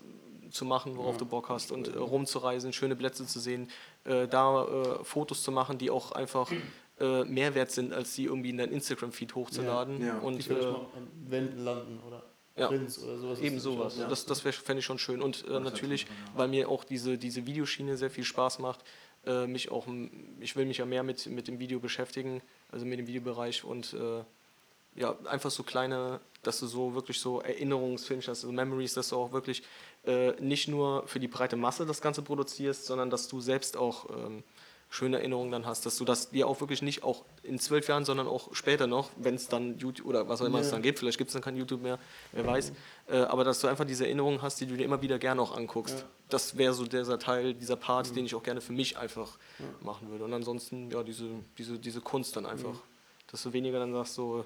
zu machen, worauf ja. du Bock hast und äh, rumzureisen, schöne Plätze zu sehen, äh, da äh, Fotos zu machen, die auch einfach äh, Mehrwert sind, als sie irgendwie in dein Instagram-Feed hochzuladen. Ja, ja. Und die äh, an Wänden landen oder ja, Prints oder sowas. Eben sowas. Ja. Das, das fände ich schon schön. Und äh, natürlich, weil mir auch diese, diese Videoschiene sehr viel Spaß macht, äh, mich auch, ich will mich ja mehr mit, mit dem Video beschäftigen, also mit dem Videobereich und äh, ja, einfach so kleine, dass du so wirklich so Erinnerungsfilme hast, so Memories, dass du auch wirklich äh, nicht nur für die breite Masse das Ganze produzierst, sondern dass du selbst auch ähm, schöne Erinnerungen dann hast, dass du das dir auch wirklich nicht auch in zwölf Jahren, sondern auch später noch, wenn es dann YouTube oder was auch immer ja. es dann gibt, vielleicht gibt es dann kein YouTube mehr, wer weiß, äh, aber dass du einfach diese Erinnerungen hast, die du dir immer wieder gerne auch anguckst. Ja. Das wäre so dieser Teil, dieser Part, mhm. den ich auch gerne für mich einfach machen würde. Und ansonsten, ja, diese, diese, diese Kunst dann einfach, mhm. dass du weniger dann sagst, so,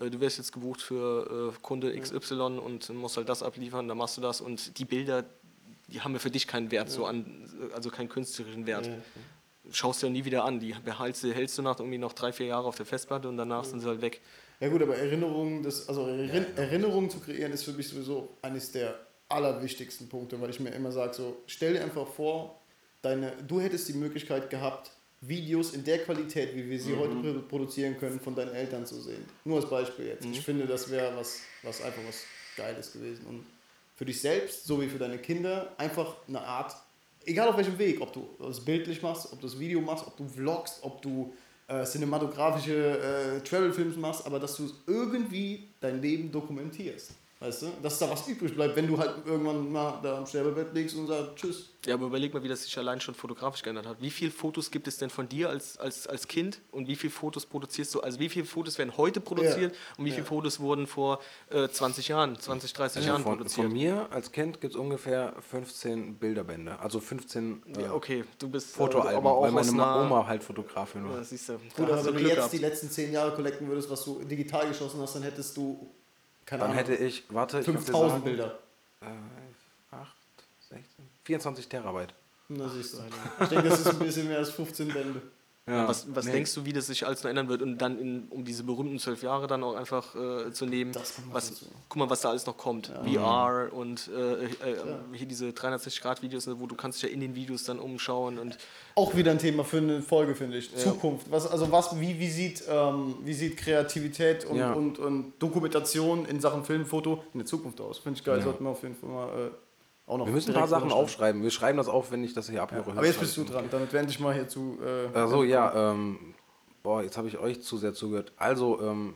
du wirst jetzt gebucht für äh, Kunde XY und musst halt das abliefern, dann machst du das. Und die Bilder, die haben ja für dich keinen Wert, so an, also keinen künstlerischen Wert. Schaust du ja nie wieder an. Die behältst du, hältst du nach irgendwie noch drei, vier Jahre auf der Festplatte und danach sind sie halt weg. Ja gut, aber Erinnerungen, das, also Erin Erinnerungen zu kreieren, ist für mich sowieso eines der allerwichtigsten Punkte, weil ich mir immer sage, so, stell dir einfach vor, deine, du hättest die Möglichkeit gehabt, Videos in der Qualität, wie wir sie mhm. heute produzieren können, von deinen Eltern zu sehen. Nur als Beispiel jetzt. Mhm. Ich finde, das wäre was, was einfach was Geiles gewesen. Und für dich selbst, so wie für deine Kinder, einfach eine Art egal auf welchem Weg, ob du es bildlich machst, ob du das Video machst, ob du vlogst, ob du äh, cinematografische äh, Travel-Films machst, aber dass du irgendwie dein Leben dokumentierst. Weißt du? Dass da was übrig bleibt, wenn du halt irgendwann mal da am Sterbebett liegst und sagst Tschüss. Ja, aber überleg mal, wie das sich allein schon fotografisch geändert hat. Wie viele Fotos gibt es denn von dir als, als, als Kind und wie viele Fotos produzierst du? Also wie viele Fotos werden heute produziert ja. und wie viele ja. Fotos wurden vor äh, 20 Jahren, 20, 30 also Jahren von, produziert? Von mir als Kind gibt es ungefähr 15 Bilderbände, also 15 äh, ja, okay. du bist, äh, Fotoalben, aber auch weil meine Oma halt Fotografin war. Ja, siehst du. Gut, aber wenn du jetzt gehabt. die letzten 10 Jahre collecten würdest, was du digital geschossen hast, dann hättest du keine Dann Ahnung. hätte ich, warte, 5000 Bilder. Äh, 8, 16, 24 Terabyte. Na siehst du. Ich denke, das ist ein bisschen mehr als 15 Bände. Ja. Was, was nee. denkst du, wie das sich alles noch ändern wird und dann, in, um diese berühmten zwölf Jahre dann auch einfach äh, zu nehmen, was, guck mal, was da alles noch kommt. Ja. VR und äh, äh, hier diese 360-Grad-Videos, wo du kannst dich ja in den Videos dann umschauen. Und auch wieder ein Thema für eine Folge, finde ich. Ja. Zukunft. Was, also was, wie, wie, sieht, ähm, wie sieht Kreativität und, und, und Dokumentation in Sachen Film, Foto in der Zukunft aus? Finde ich geil, sollten wir auf jeden Fall mal... Auch noch wir müssen ein paar Sachen aufschreiben. Wir schreiben das auf, wenn ich das hier abhöre. Ja, aber jetzt bist du dran, damit wende ich mal hier zu. Äh, also ja, ähm, boah, jetzt habe ich euch zu sehr zugehört. Also, ähm,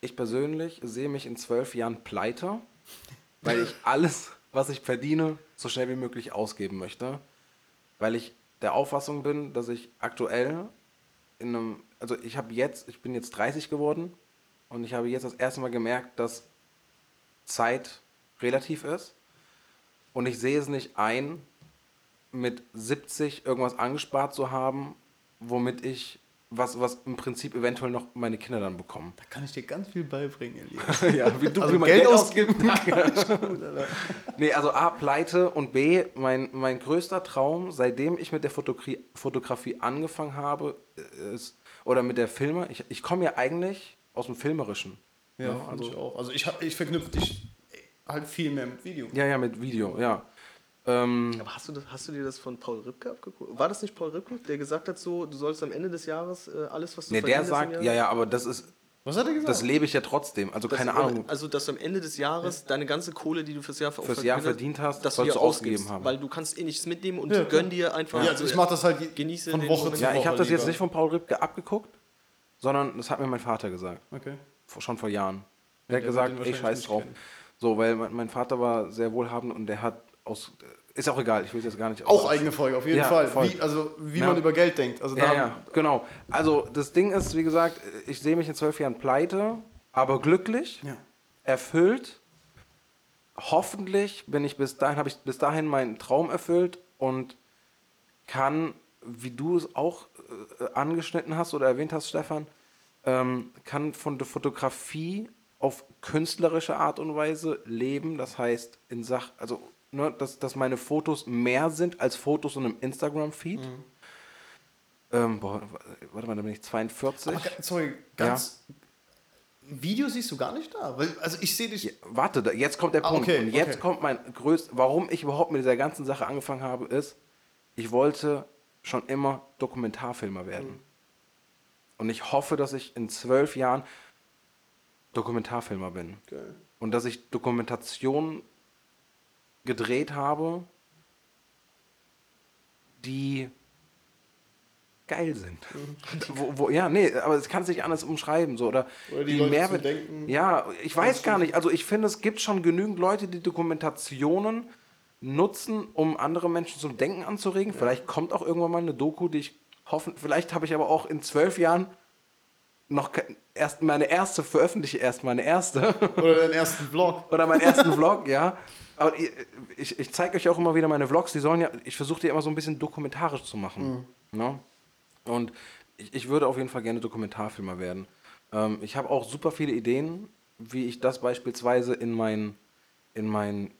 ich persönlich sehe mich in zwölf Jahren pleite, weil ich (laughs) alles, was ich verdiene, so schnell wie möglich ausgeben möchte. Weil ich der Auffassung bin, dass ich aktuell in einem, also ich habe jetzt, ich bin jetzt 30 geworden und ich habe jetzt das erste Mal gemerkt, dass Zeit relativ ist und ich sehe es nicht ein, mit 70 irgendwas angespart zu haben, womit ich was, was im Prinzip eventuell noch meine Kinder dann bekommen. Da kann ich dir ganz viel beibringen, Elias. (laughs) ja, wie du also Geld, Geld ausgibst. (laughs) nee, also A, Pleite und B, mein, mein größter Traum, seitdem ich mit der Fotografie, Fotografie angefangen habe, ist, oder mit der Filme, ich, ich komme ja eigentlich aus dem Filmerischen. Ja, ja also ich auch. Also ich, ich verknüpfe dich halt viel mehr mit Video. Ja, ja, mit Video, ja. Ähm, Aber hast du, das, hast du dir das von Paul Ripke abgeguckt? War das nicht Paul Ripke, der gesagt hat, so, du sollst am Ende des Jahres äh, alles, was du nee, der sagt, ja, ja, aber das ist. Was hat er gesagt? Das lebe ich ja trotzdem. Also das keine Ahnung. Also, dass du am Ende des Jahres deine ganze Kohle, die du fürs Jahr, fürs Jahr verdient hast, dass sollst du ausgegeben haben. Weil du kannst eh nichts mitnehmen und ja, gönn dir einfach. Ja, also ich mache das halt genieße von Woche zu Woche. Ja, ich habe das jetzt nicht von Paul Ripke abgeguckt. sondern das hat mir mein Vater gesagt. Okay. Schon vor Jahren. Der hat der gesagt, ey, scheiß drauf. kennen. So, weil mein, Vater war sehr wohlhabend und der hat aus. Ist auch egal, ich will es jetzt gar nicht Auch eigene Folge, auf jeden Ja, Fall. Wie, also, wie Ja. man über Geld denkt. Also, Ja, ja, genau. Also das Ding ist, wie gesagt, ich sehe mich in zwölf Jahren pleite, aber glücklich, erfüllt. Hoffentlich bin ich bis dahin, habe ich bis dahin meinen Traum erfüllt und kann, wie du es auch äh, angeschnitten hast oder erwähnt hast, Stefan, ähm, kann von der Fotografie auf künstlerische Art und Weise leben. Das heißt, in Sach, also, ne, dass, dass meine Fotos mehr sind als Fotos in einem Instagram-Feed. Ähm, boah, warte mal, da bin ich 42. Aber, sorry, ganz. Video siehst du gar nicht da? Weil, also ich sehe dich. Ja, warte, da, jetzt kommt der Ah, Punkt. okay, und jetzt okay. kommt mein größter, warum ich überhaupt mit dieser ganzen Sache angefangen habe, ist, ich wollte schon immer Dokumentarfilmer werden. Mhm. Und ich hoffe, dass ich in zwölf Jahren Dokumentarfilmer bin. Geil. Und dass ich Dokumentationen gedreht habe, die geil sind. wo, wo, ja, nee, aber es kann sich anders umschreiben. So, oder, Mhm. Oder die Leute Mehrwert- Ja, ich weiß gar nicht. Also ich finde, es gibt schon genügend Leute, die Dokumentationen nutzen, um andere Menschen zum Denken anzuregen. Vielleicht kommt auch irgendwann mal eine Doku, die ich hoffen. Vielleicht habe ich aber auch in zwölf Jahren noch erst meine erste, veröffentliche erst meine erste. (laughs) Oder deinen ersten Vlog. (laughs) Oder meinen ersten Vlog, ja. Aber ihr- ich, ich zeige euch auch immer wieder meine Vlogs, die sollen ja, ich versuche die immer so ein bisschen dokumentarisch zu machen. Ne? Und ich, ich würde auf jeden Fall gerne Dokumentarfilmer werden. Ähm, ich habe auch super viele Ideen, wie ich das beispielsweise in meinen in mein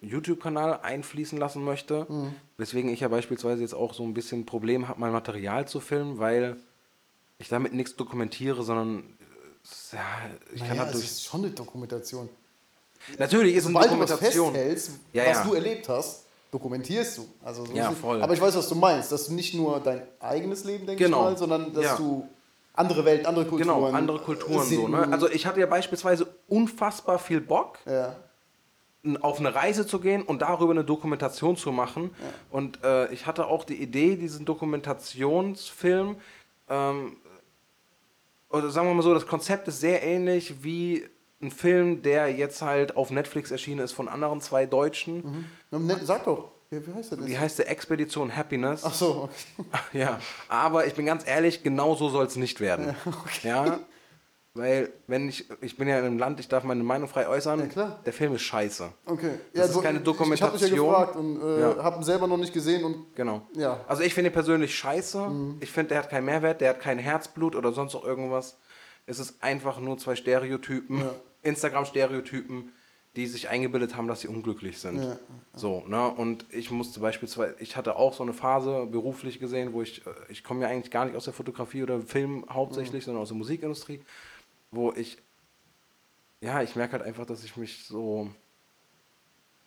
YouTube-Kanal einfließen lassen möchte. Weswegen ich ja beispielsweise jetzt auch so ein bisschen ein Problem habe, mein Material zu filmen, weil ich damit nichts dokumentiere, sondern äh, ja, ich kann Naja, es dadurch. ist schon eine Dokumentation. Natürlich ist eine Sobald du was Dokumentation. festhältst, Ja, was ja. du erlebt hast, dokumentierst du. Also so Ja, voll. Aber ich weiß, was du meinst, dass du nicht nur dein eigenes Leben, denke Genau. mal, sondern dass Ja. du andere Welten, andere Kulturen. Genau, andere Kulturen so. Ne? Also ich hatte ja beispielsweise unfassbar viel Bock, ja. auf eine Reise zu gehen und darüber eine Dokumentation zu machen. Und äh, ich hatte auch die Idee, diesen Dokumentationsfilm, ähm, oder sagen wir mal so, das Konzept ist sehr ähnlich wie ein Film, der jetzt halt auf Netflix erschienen ist von anderen zwei Deutschen. Na, ne, Sag doch, wie, heißt der? Die heißt der Expedition Happiness. Ach so, okay. (laughs) Ja, aber ich bin ganz ehrlich, genau so soll es nicht werden. (laughs) Ja, weil wenn ich, ich bin ja in einem Land, ich darf meine Meinung frei äußern. Ja, klar. Der Film ist scheiße. okay. Das ist keine Ich, ich habe ja Dokumentation. gefragt und äh, Ja. habe ihn selber noch nicht gesehen und Genau. Ja. Also ich finde ihn persönlich scheiße. Mhm. Ich finde, der hat keinen Mehrwert, der hat kein Herzblut oder sonst auch irgendwas. Es ist einfach nur zwei Stereotypen, Ja. Instagram-Stereotypen, die sich eingebildet haben, dass sie unglücklich sind. Ja. So, ne? Und ich musste beispielsweise, ich hatte auch so eine Phase beruflich gesehen, wo ich, äh, ich komme ja eigentlich gar nicht aus der Fotografie oder Film hauptsächlich, Mhm. sondern aus der Musikindustrie, wo ich, ja, ich merke halt einfach, dass ich mich so,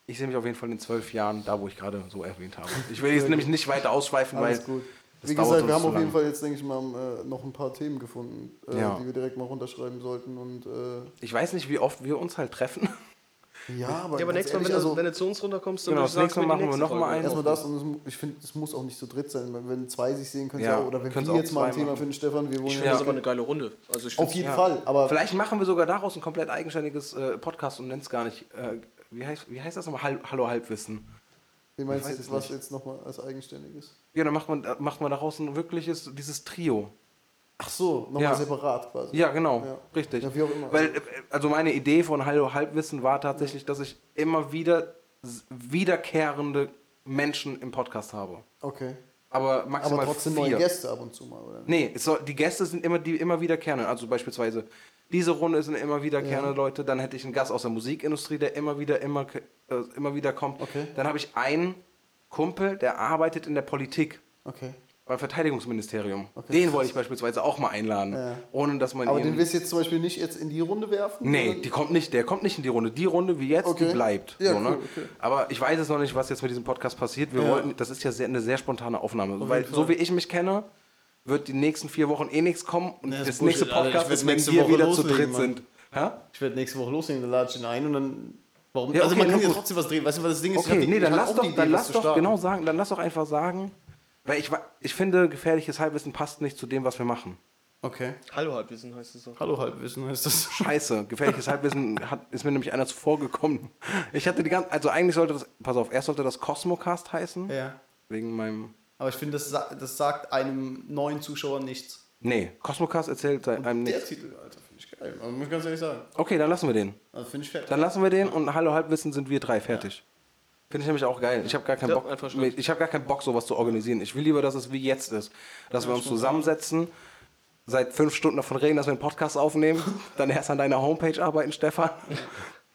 ich sehe mich auf jeden Fall in zwölf Jahren da, wo ich gerade so erwähnt habe. Ich will (laughs) jetzt nämlich nicht weiter ausschweifen, weil alles gut. das Wie gesagt, wir haben auf jeden. Fall jetzt, denke ich mal, äh, noch ein paar Themen gefunden, äh, Ja. die wir direkt mal runterschreiben sollten. Und äh, Ich weiß nicht, wie oft wir uns halt treffen. Ja, aber, Ja, aber nächstes Mal, wenn, also, du, wenn du zu uns runterkommst, dann Genau, das nächste Mal machen wir nächste noch mal Folge. einen. Erstmal das und ich finde, es muss auch nicht zu dritt sein. Wenn, wenn zwei sich sehen können, Ja, ja, oder wenn wir jetzt mal ein Thema machen. finden, Stefan, wir wollen Ich ja, finde das aber eine geile Runde. Also ich auf jeden Ja. Fall. Aber Vielleicht machen wir sogar daraus ein komplett eigenständiges äh, Podcast und nennen es gar nicht, äh, wie, heißt, wie heißt das nochmal? Hall Hallo Halbwissen. wie meinst du was nicht. jetzt nochmal als eigenständiges? Ja, dann macht man, äh, macht man daraus ein wirkliches, dieses Trio. Ach so, nochmal Ja. separat quasi. Ja, genau, Ja. richtig. Ja, wie auch immer. Weil, äh, also meine Idee von Hallo Halbwissen war tatsächlich, dass ich immer wieder wiederkehrende Menschen im Podcast habe. Okay. Aber maximal Aber trotzdem vier. neue Gäste ab und zu mal, oder? Nee, soll, die Gäste sind immer die immer wiederkehrende. Also beispielsweise diese Runde sind immer wiederkehrende Ja. Leute. Dann hätte ich einen Gast aus der Musikindustrie, der immer wieder immer äh, immer wieder kommt. Okay. Dann habe ich einen Kumpel, der arbeitet in der Politik Okay. Beim Verteidigungsministerium. Okay, den krass. wollte ich beispielsweise auch mal einladen, Ja. ohne dass man Aber den willst du jetzt zum Beispiel nicht jetzt in die Runde werfen? Nee, die kommt nicht, der kommt nicht in die Runde. Die Runde wie jetzt, Okay. die bleibt. Ja, so, ne? cool, okay. Aber ich weiß es noch nicht, was jetzt mit diesem Podcast passiert. Wir Ja. wollten, das ist ja sehr, eine sehr spontane Aufnahme. Auf Weil so wie ich mich kenne, wird die nächsten vier Wochen eh nichts kommen. Und Nee, das das, nächste Podcast ist, wenn wir Woche wieder zu dritt Mann. sind. Hä? Ich werde nächste Woche loslegen, dann lade ich ihn ein und dann. Warum? Ja, also okay, man kann ja trotzdem was drehen. Weißt du, was das Ding ist? Okay, nee, ich dann lass doch, Idee, dann lass genau sagen, dann lass doch einfach sagen, weil ich, wa- ich finde, gefährliches Halbwissen passt nicht zu dem, was wir machen. Okay. Hallo Halbwissen heißt es doch. Hallo Halbwissen heißt das. (laughs) Scheiße, gefährliches Halbwissen hat, ist mir nämlich einer zuvor gekommen. Ich hatte die ganze, also eigentlich sollte das, pass auf, erst sollte das Cosmocast heißen, Ja. wegen meinem, Aber ich finde, das, das sagt einem neuen Zuschauer nichts. nee, Cosmocast erzählt einem Der nichts. Titel, Alter, finde ich geil. Also, muss ich ganz ehrlich sagen. Okay, dann lassen wir den. Also finde ich fett. Dann lassen wir den und Hallo Halbwissen sind wir drei fertig. Finde ich nämlich auch geil. Ich habe gar keinen Ja, Bock, ich habe gar keinen Bock, sowas zu organisieren. Ich will lieber, dass es wie jetzt ist, dass wir uns zusammensetzen, seit fünf Stunden davon reden, dass wir einen Podcast aufnehmen, (laughs) dann erst an deiner Homepage arbeiten, Stefan.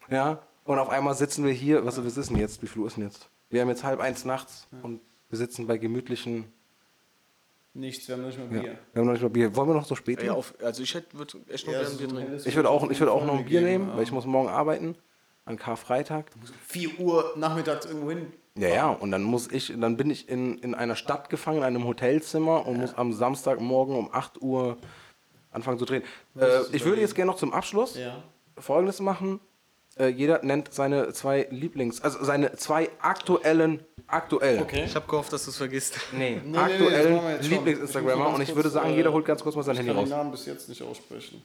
Ja. Und auf einmal sitzen wir hier. Was, was ist denn jetzt? Wie viel Uhr ist denn jetzt? Wir haben jetzt halb eins nachts und wir sitzen bei gemütlichen. Nichts, wir haben nicht mal Ja, Bier. wir haben noch nicht mal Bier. Wollen wir noch so spät? Ja, auf, also ich hätte würde echt noch Ja, gerne so Bier trinken. Ich würde auch, ich würde auch noch ein Bier nehmen, weil ich muss morgen arbeiten. An Karfreitag. 4 Uhr nachmittags irgendwo hin. Ja, ja, und dann muss ich, dann bin ich in, in einer Stadt gefangen, in einem Hotelzimmer und muss am Samstagmorgen um 8 Uhr anfangen zu drehen. Äh, ich würde jetzt gerne noch zum Abschluss Ja. Folgendes machen. Äh, jeder nennt seine zwei Lieblings-, also seine zwei aktuellen, aktuell, Okay. Ich habe gehofft, dass du es vergisst. nee, nee, schon. Ich muss Lieblings-Instagrammer und ich kurz, würde sagen, äh, jeder holt ganz kurz mal sein Ich Handy kann den raus. Namen bis jetzt nicht aussprechen.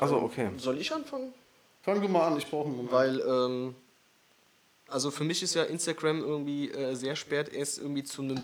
Also okay. Soll ich anfangen? Fang du mal an, ich brauche einen Moment. Weil, ähm, also für mich ist ja Instagram irgendwie äh, sehr spät erst irgendwie zu einem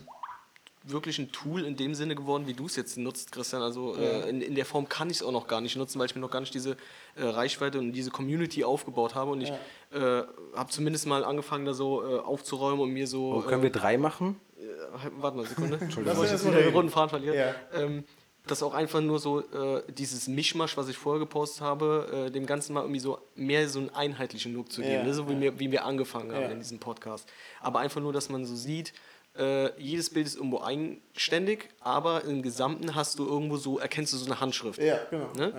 wirklichen Tool in dem Sinne geworden, wie du es jetzt nutzt, Christian. Also äh, in, in der Form kann ich es auch noch gar nicht nutzen, weil ich mir noch gar nicht diese äh, Reichweite und diese Community aufgebaut habe. Und ich äh, habe zumindest mal angefangen, da so äh, aufzuräumen und mir so. Oh, können wir drei machen? äh, warte mal eine Sekunde. (laughs) Entschuldigung, Lass bevor ich jetzt mal wieder den roten Faden verliere. Ja. Ähm, dass auch einfach nur so äh, dieses Mischmasch, was ich vorher gepostet habe, äh, dem Ganzen mal irgendwie so mehr so einen einheitlichen Look zu geben, Ja, ne? so wie, wir, wie wir angefangen haben Ja. in diesem Podcast. Aber einfach nur, dass man so sieht, äh, jedes Bild ist irgendwo eigenständig, aber im Gesamten hast du irgendwo so, erkennst du so eine Handschrift. ja, genau. Ne?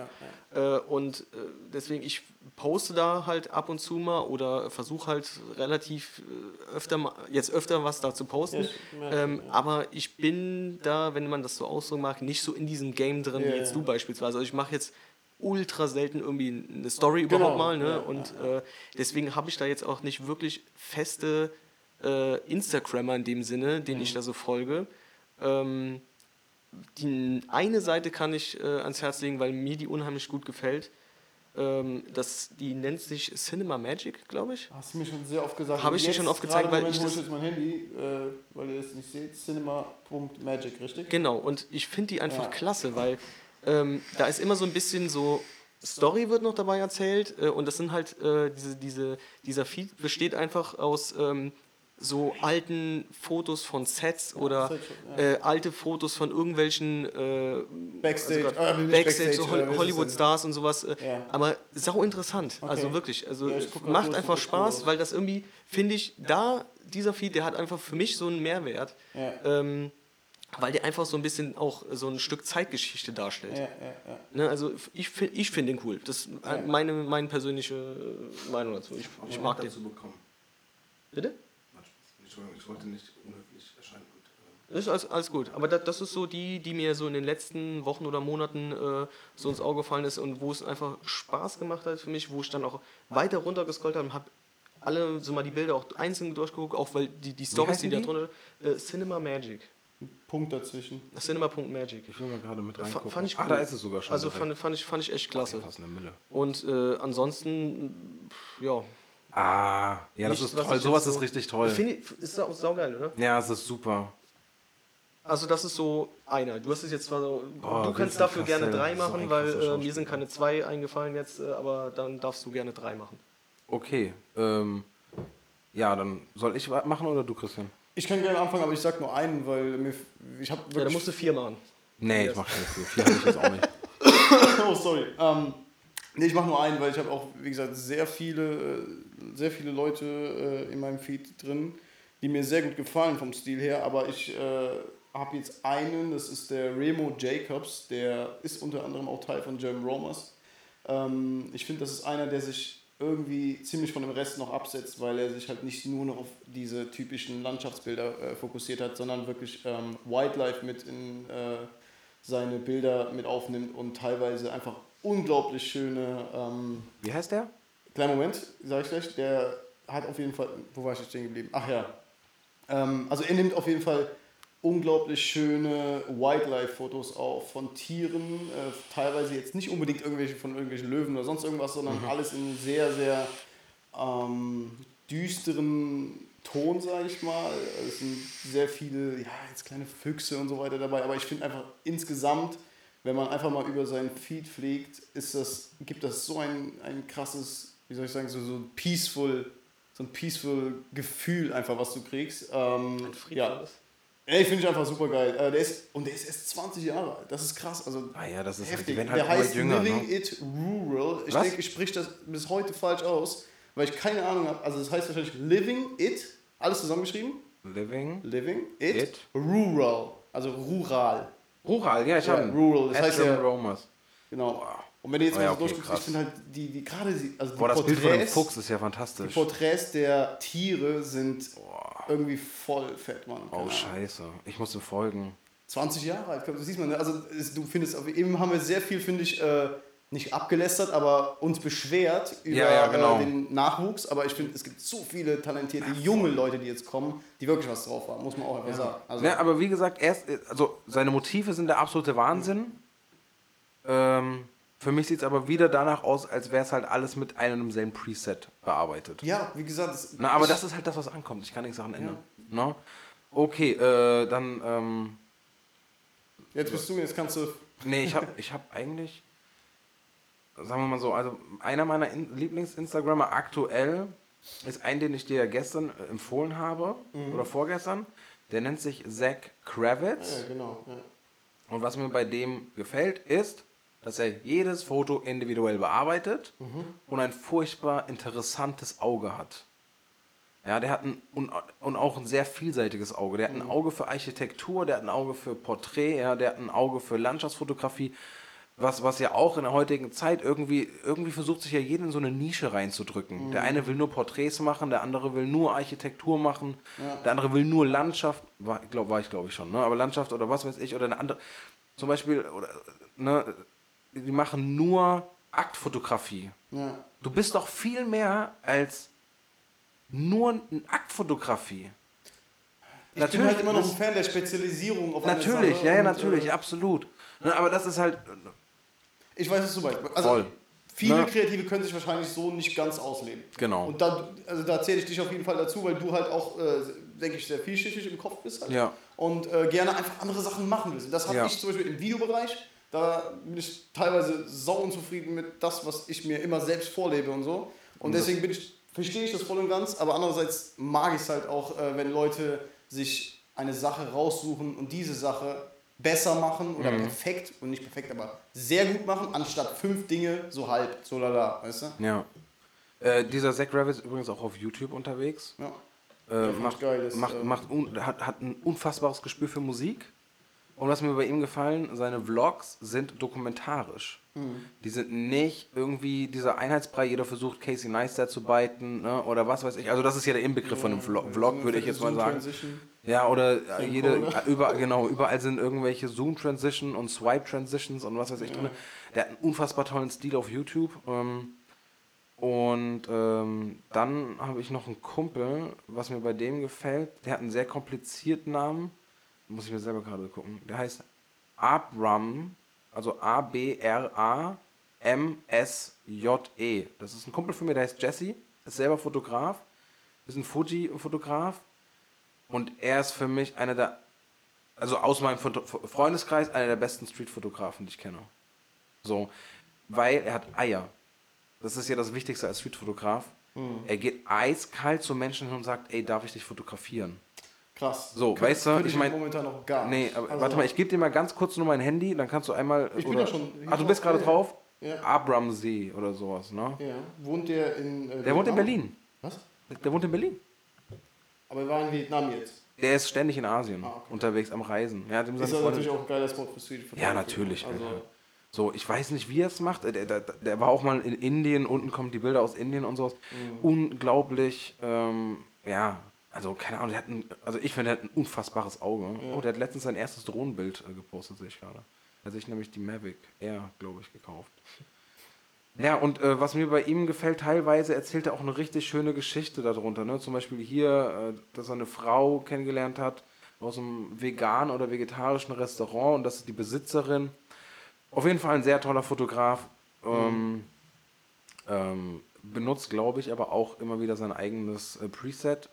Ja, ja. Äh, und äh, deswegen, ich poste da halt ab und zu mal oder versuche halt relativ äh, öfter mal, jetzt öfter was da zu posten. Ja, ähm, Aber ich bin da, wenn man das so ausdrücken mag, nicht so in diesem Game drin Ja, wie jetzt ja. du beispielsweise. Also ich mache jetzt ultra selten irgendwie eine Story Genau, überhaupt mal. Ne? ja, und Äh, deswegen habe ich da jetzt auch nicht wirklich feste äh, Instagrammer in dem Sinne, den Mhm. ich da so folge. Ähm, die eine Seite kann ich äh, ans Herz legen, weil mir die unheimlich gut gefällt. Ähm, das, die nennt sich Cinema Magic, glaube ich. Hast du mir schon sehr oft gesagt. Habe ich dir schon oft gezeigt, weil Moment ich das- jetzt mein Handy, äh, weil ihr es nicht seht. Cinema.magic, richtig? Genau, und ich finde die einfach Ja. klasse, weil ähm, da ist immer so ein bisschen so, Story wird noch dabei erzählt äh, und das sind halt, äh, diese, diese, dieser Feed besteht einfach aus ähm, so alten Fotos von Sets oder äh, alte Fotos von irgendwelchen äh, Backstage, also äh, nicht Backstage, so Backstage, Hol äh, wie ist Hollywood das denn? Stars und sowas. Äh, Ja. Aber sau interessant. Okay. Also wirklich. Also Ja, macht einfach Spaß, weil das irgendwie, finde ich, da, dieser Feed, der hat einfach für mich so einen Mehrwert. Ja. Ähm, weil der einfach so ein bisschen auch so ein Stück Zeitgeschichte darstellt. Ja, ja, ja. Ne, also ich, ich finde den cool. Das ist meine, meine persönliche äh, Meinung dazu. Ich, ich mag den. bekommen. Bitte? Entschuldigung, ich wollte nicht unhöflich erscheinen. Das ist alles, alles gut. Aber das, das ist so die, die mir so in den letzten Wochen oder Monaten äh, so ins Auge gefallen ist und wo es einfach Spaß gemacht hat für mich, wo ich dann auch weiter runtergescrollt habe und habe alle so mal die Bilder auch einzeln durchgeguckt, auch weil die, die Stories, die heißen da die? drunter. Äh, Cinema Magic. Punkt dazwischen. Cinema.magic. Ich will mal gerade mit reingucken. Fand ich Ah, cool. da ist es sogar schon. Also fand, fand, ich, fand ich echt klasse. Mille. Und äh, ansonsten, pff, ja. Ah, ja, das Nichts, ist toll. Sowas jetzt ist so- richtig toll. Finde ich, ist auch saugeil, oder? Ja, es ist super. Also das ist so einer. Du hast es jetzt zwar so, Oh, du kannst dafür gerne Cassel, drei so machen, weil äh, mir sind keine zwei eingefallen jetzt, äh, aber dann darfst du gerne drei machen. Okay. Ähm, ja, dann soll ich machen oder du, Christian? Ich kann gerne anfangen, aber ich sag nur einen, weil mir, ich habe Ja, dann musst du vier machen. Nee, ich mach nicht so. Vier habe ich jetzt auch nicht. (coughs) oh, sorry. Ähm, nee, ich mache nur einen, weil ich habe auch, wie gesagt, sehr viele, äh, sehr viele Leute äh, in meinem Feed drin, die mir sehr gut gefallen vom Stil her. Aber ich äh, habe jetzt einen, das ist der Remo Jacobs, der ist unter anderem auch Teil von German Romers. Ähm, ich finde, das ist einer, der sich irgendwie ziemlich von dem Rest noch absetzt, weil er sich halt nicht nur noch auf diese typischen Landschaftsbilder äh, fokussiert hat, sondern wirklich ähm, Wildlife mit in äh, seine Bilder mit aufnimmt und teilweise einfach unglaublich schöne. Ähm, Wie heißt der? kleinen Moment, sage ich gleich, der hat auf jeden Fall. Wo war ich jetzt stehen geblieben? Ach ja. Ähm, also er nimmt auf jeden Fall unglaublich schöne Wildlife-Fotos auch von Tieren. Äh, teilweise jetzt nicht unbedingt irgendwelche von irgendwelchen Löwen oder sonst irgendwas, sondern Mhm. alles in sehr, sehr ähm, düsteren Ton, sage ich mal. Es sind sehr viele, ja, jetzt kleine Füchse und so weiter dabei. Aber ich finde einfach insgesamt, wenn man einfach mal über seinen Feed fliegt, ist das, gibt das so ein, ein krasses, wie soll ich sagen, so, so ein peaceful, so ein peaceful Gefühl einfach, was du kriegst. Ähm, ja, Friedvolles. Ey, finde ich einfach super geil. Äh, der ist, und der ist erst 20 Jahre alt. Das ist krass. Also Ah ja, das ist halt, heftig. halt der heißt jünger, Living ne? It Rural. Ich Was? denke, ich spreche das bis heute falsch aus, weil ich keine Ahnung habe. Also das heißt wahrscheinlich Living It, alles zusammengeschrieben. Living. Living It, It. Rural. Also rural. Rural, ja, ich Ja, habe rural, das heißt ja- Romers. Genau. Und wenn du jetzt Oh mal ja, so okay, durchguckst, krass. ich finde halt die, die gerade die, also die Boah, das Bild von dem Porträts, Fuchs ist ja die fantastisch. Porträts der Tiere sind irgendwie voll fett, Mann. Oh, scheiße. Ich muss ihm folgen. 20 Jahre alt, du siehst mal, ne? also du findest, eben haben wir sehr viel, finde ich, äh, nicht abgelästert, aber uns beschwert über Ja, ja, genau. äh, den Nachwuchs. Aber ich finde, es gibt so viele talentierte junge Leute, die jetzt kommen, die wirklich was drauf haben, muss man auch einfach sagen. Also, Ja, aber wie gesagt, erst, also seine Motive sind der absolute Wahnsinn. Ähm, für mich sieht es aber wieder danach aus, als wäre es halt alles mit einem und demselben Preset bearbeitet. ja, wie gesagt, es- Na, aber das ist halt das, was ankommt. Ich kann nichts daran ändern. Ne? Okay, äh, dann, ähm, Jetzt bist du, jetzt kannst du. nee, ich habe ich hab eigentlich, sagen wir mal so, also einer meiner In Lieblings-Instagrammer aktuell ist ein, den ich dir ja gestern äh, empfohlen habe, oder vorgestern. Der nennt sich Zach Kravitz. Ja, genau. Ja. Und was mir bei dem gefällt, ist, dass er jedes Foto individuell bearbeitet und ein furchtbar interessantes Auge hat. Ja, der hat ein und, und auch ein sehr vielseitiges Auge. Der hat ein Auge für Architektur, der hat ein Auge für Porträt, ja, der hat ein Auge für Landschaftsfotografie. Was, was ja auch in der heutigen Zeit irgendwie, irgendwie versucht sich ja jeder in so eine Nische reinzudrücken. Der eine will nur Porträts machen, der andere will nur Architektur machen, der andere will nur Landschaft, war, glaub, war ich glaube ich schon, ne? aber Landschaft oder was weiß ich, oder eine andere, zum Beispiel, oder, ne, die machen nur Aktfotografie. Ja. Du bist doch viel mehr als nur eine Aktfotografie. Ich bin halt immer noch ein Fan der Spezialisierung auf Natürlich, ja, ja, natürlich, äh, absolut. Ne, aber das ist halt, Ich weiß, was du meinst. Also, Voll. Viele Ne? Kreative können sich wahrscheinlich so nicht ganz ausleben. Genau. Und da, also da zähle ich dich auf jeden Fall dazu, weil du halt auch, äh, denke ich, sehr vielschichtig im Kopf bist. Halt. Ja. Und äh, gerne einfach andere Sachen machen willst. Und das habe Ja. ich zum Beispiel im Videobereich. Da bin ich teilweise sau unzufrieden mit das, was ich mir immer selbst vorlebe und so. Und deswegen bin ich, verstehe ich das voll und ganz, aber andererseits mag ich es halt auch, äh, wenn Leute sich eine Sache raussuchen und diese Sache besser machen oder perfekt und nicht perfekt, aber sehr gut machen, anstatt fünf Dinge so halb, so lala, weißt du? ja. Äh, dieser Zach Ravis ist übrigens auch auf YouTube unterwegs. Ja. Äh, macht, geil, das, macht, äh, macht un, hat, hat ein unfassbares Gespür für Musik. Und was mir bei ihm gefallen, seine Vlogs sind dokumentarisch. Mhm. Die sind nicht irgendwie dieser Einheitsbrei, jeder versucht Casey Neistat zu biten ne, oder was weiß ich. Also das ist ja der Inbegriff von einem Vlog, Vlog würde ich jetzt mal sagen. Transition. Ja, oder äh, jede, Cola. äh, überall, genau, überall sind irgendwelche Zoom-Transition und Swipe-Transitions und was weiß ich drin. Der hat einen unfassbar tollen Stil auf YouTube. Ähm, und ähm, dann habe ich noch einen Kumpel, was mir bei dem gefällt. Der hat einen sehr komplizierten Namen. Muss ich mir selber gerade gucken. Der heißt Abram, also A-B-R-A-M-S-J-E. Das ist ein Kumpel von mir, der heißt Jesse. Ist selber Fotograf. Ist ein Fuji-Fotograf. Und er ist für mich einer der, also aus meinem Freundeskreis, einer der besten Street-Fotografen, die ich kenne. So, weil er hat Eier. Das ist ja das Wichtigste als Streetfotograf. Er geht eiskalt zu Menschen hin und sagt, ey, darf ich dich fotografieren? Krass. So, Könnte- weißt du, ich mein- momentan noch gar Nee, nicht. aber Also, warte mal, ich gebe dir mal ganz kurz nur mein Handy, dann kannst du einmal. Ich bin oder, ja schon- Ach, du bist gerade ja. drauf? Ja. Abramsee oder sowas, ne? Ja. Wohnt der in. Äh, Der wohnt in? Berlin. Was? Der wohnt in Berlin. Aber er war in Vietnam jetzt. Der ist ständig in Asien Ah, okay. unterwegs am Reisen. Ja, dem Ist das natürlich auch ein geiler Spot für Street. Ja, natürlich. Also. So, ich weiß nicht, wie er es macht. Der, der, der war auch mal in Indien, unten kommen die Bilder aus Indien und sowas. Mhm. Unglaublich, ähm, ja, also keine Ahnung, der hat ein, also ich finde, der hat ein unfassbares Auge. Oh, der hat letztens sein erstes Drohnenbild äh, gepostet, sehe ich gerade. Er hat sich nämlich die Mavic Air, glaube ich, gekauft. Ja, und äh, was mir bei ihm gefällt, teilweise erzählt er auch eine richtig schöne Geschichte darunter. Ne? Zum Beispiel hier, äh, dass er eine Frau kennengelernt hat aus einem veganen oder vegetarischen Restaurant und das ist die Besitzerin. Auf jeden Fall ein sehr toller Fotograf. Ähm, ähm, benutzt, glaube ich, aber auch immer wieder sein eigenes äh, Preset.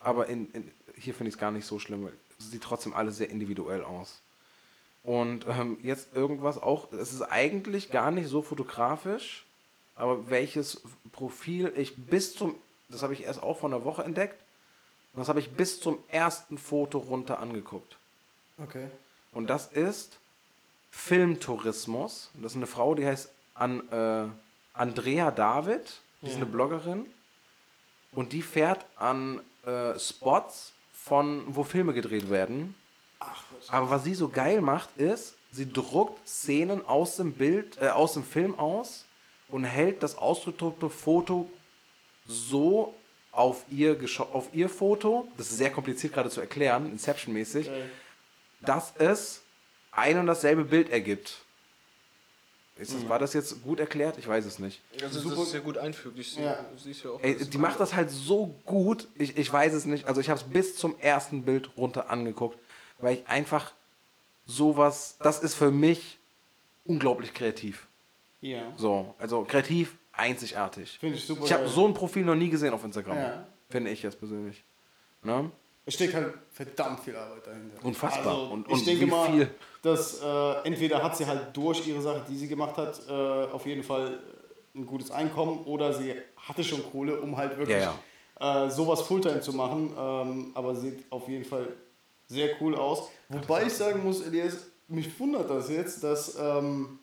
Aber in, in, hier finde ich es gar nicht so schlimm. sieht trotzdem alles sehr individuell aus. Und ähm, jetzt irgendwas auch, es ist eigentlich gar nicht so fotografisch, aber welches Profil ich bis zum, das habe ich erst auch vor einer Woche entdeckt, und das habe ich bis zum ersten Foto runter angeguckt. Okay. Und das ist Filmtourismus. Das ist eine Frau, die heißt An, äh, Andrea David. Die ist eine Bloggerin. Und die fährt an äh, Spots, von, wo Filme gedreht werden. Aber was sie so geil macht, ist, sie druckt Szenen aus dem Bild, äh, aus dem Film aus und hält das ausgedruckte Foto so auf ihr, auf ihr Foto, das ist sehr kompliziert gerade zu erklären, Inception-mäßig, dass es ein und dasselbe Bild ergibt. Ist das, war das jetzt gut erklärt? Ich weiß es nicht. Also das ist ja gut einfügt. Ich Ja. sehe es ja auch. Ey, die macht das halt so gut, ich, ich weiß es nicht. Also ich habe es bis zum ersten Bild runter angeguckt, weil ich einfach sowas, das ist für mich unglaublich kreativ. Ja. So, also kreativ, einzigartig. Finde ich super Ich habe so ein Profil noch nie gesehen auf Instagram. Ja. Finde ich jetzt persönlich. Ne? Es steckt halt verdammt viel Arbeit dahinter. Unfassbar. Also, Und- ich und denke wie mal, viel? dass äh, entweder hat sie halt durch ihre Sache, die sie gemacht hat, äh, auf jeden Fall ein gutes Einkommen oder sie hatte schon Kohle, um halt wirklich Ja, Äh, sowas Fulltime zu machen. Ähm, aber sieht auf jeden Fall sehr cool aus. Wobei ich sagen muss, Elias, mich wundert das jetzt, dass ähm,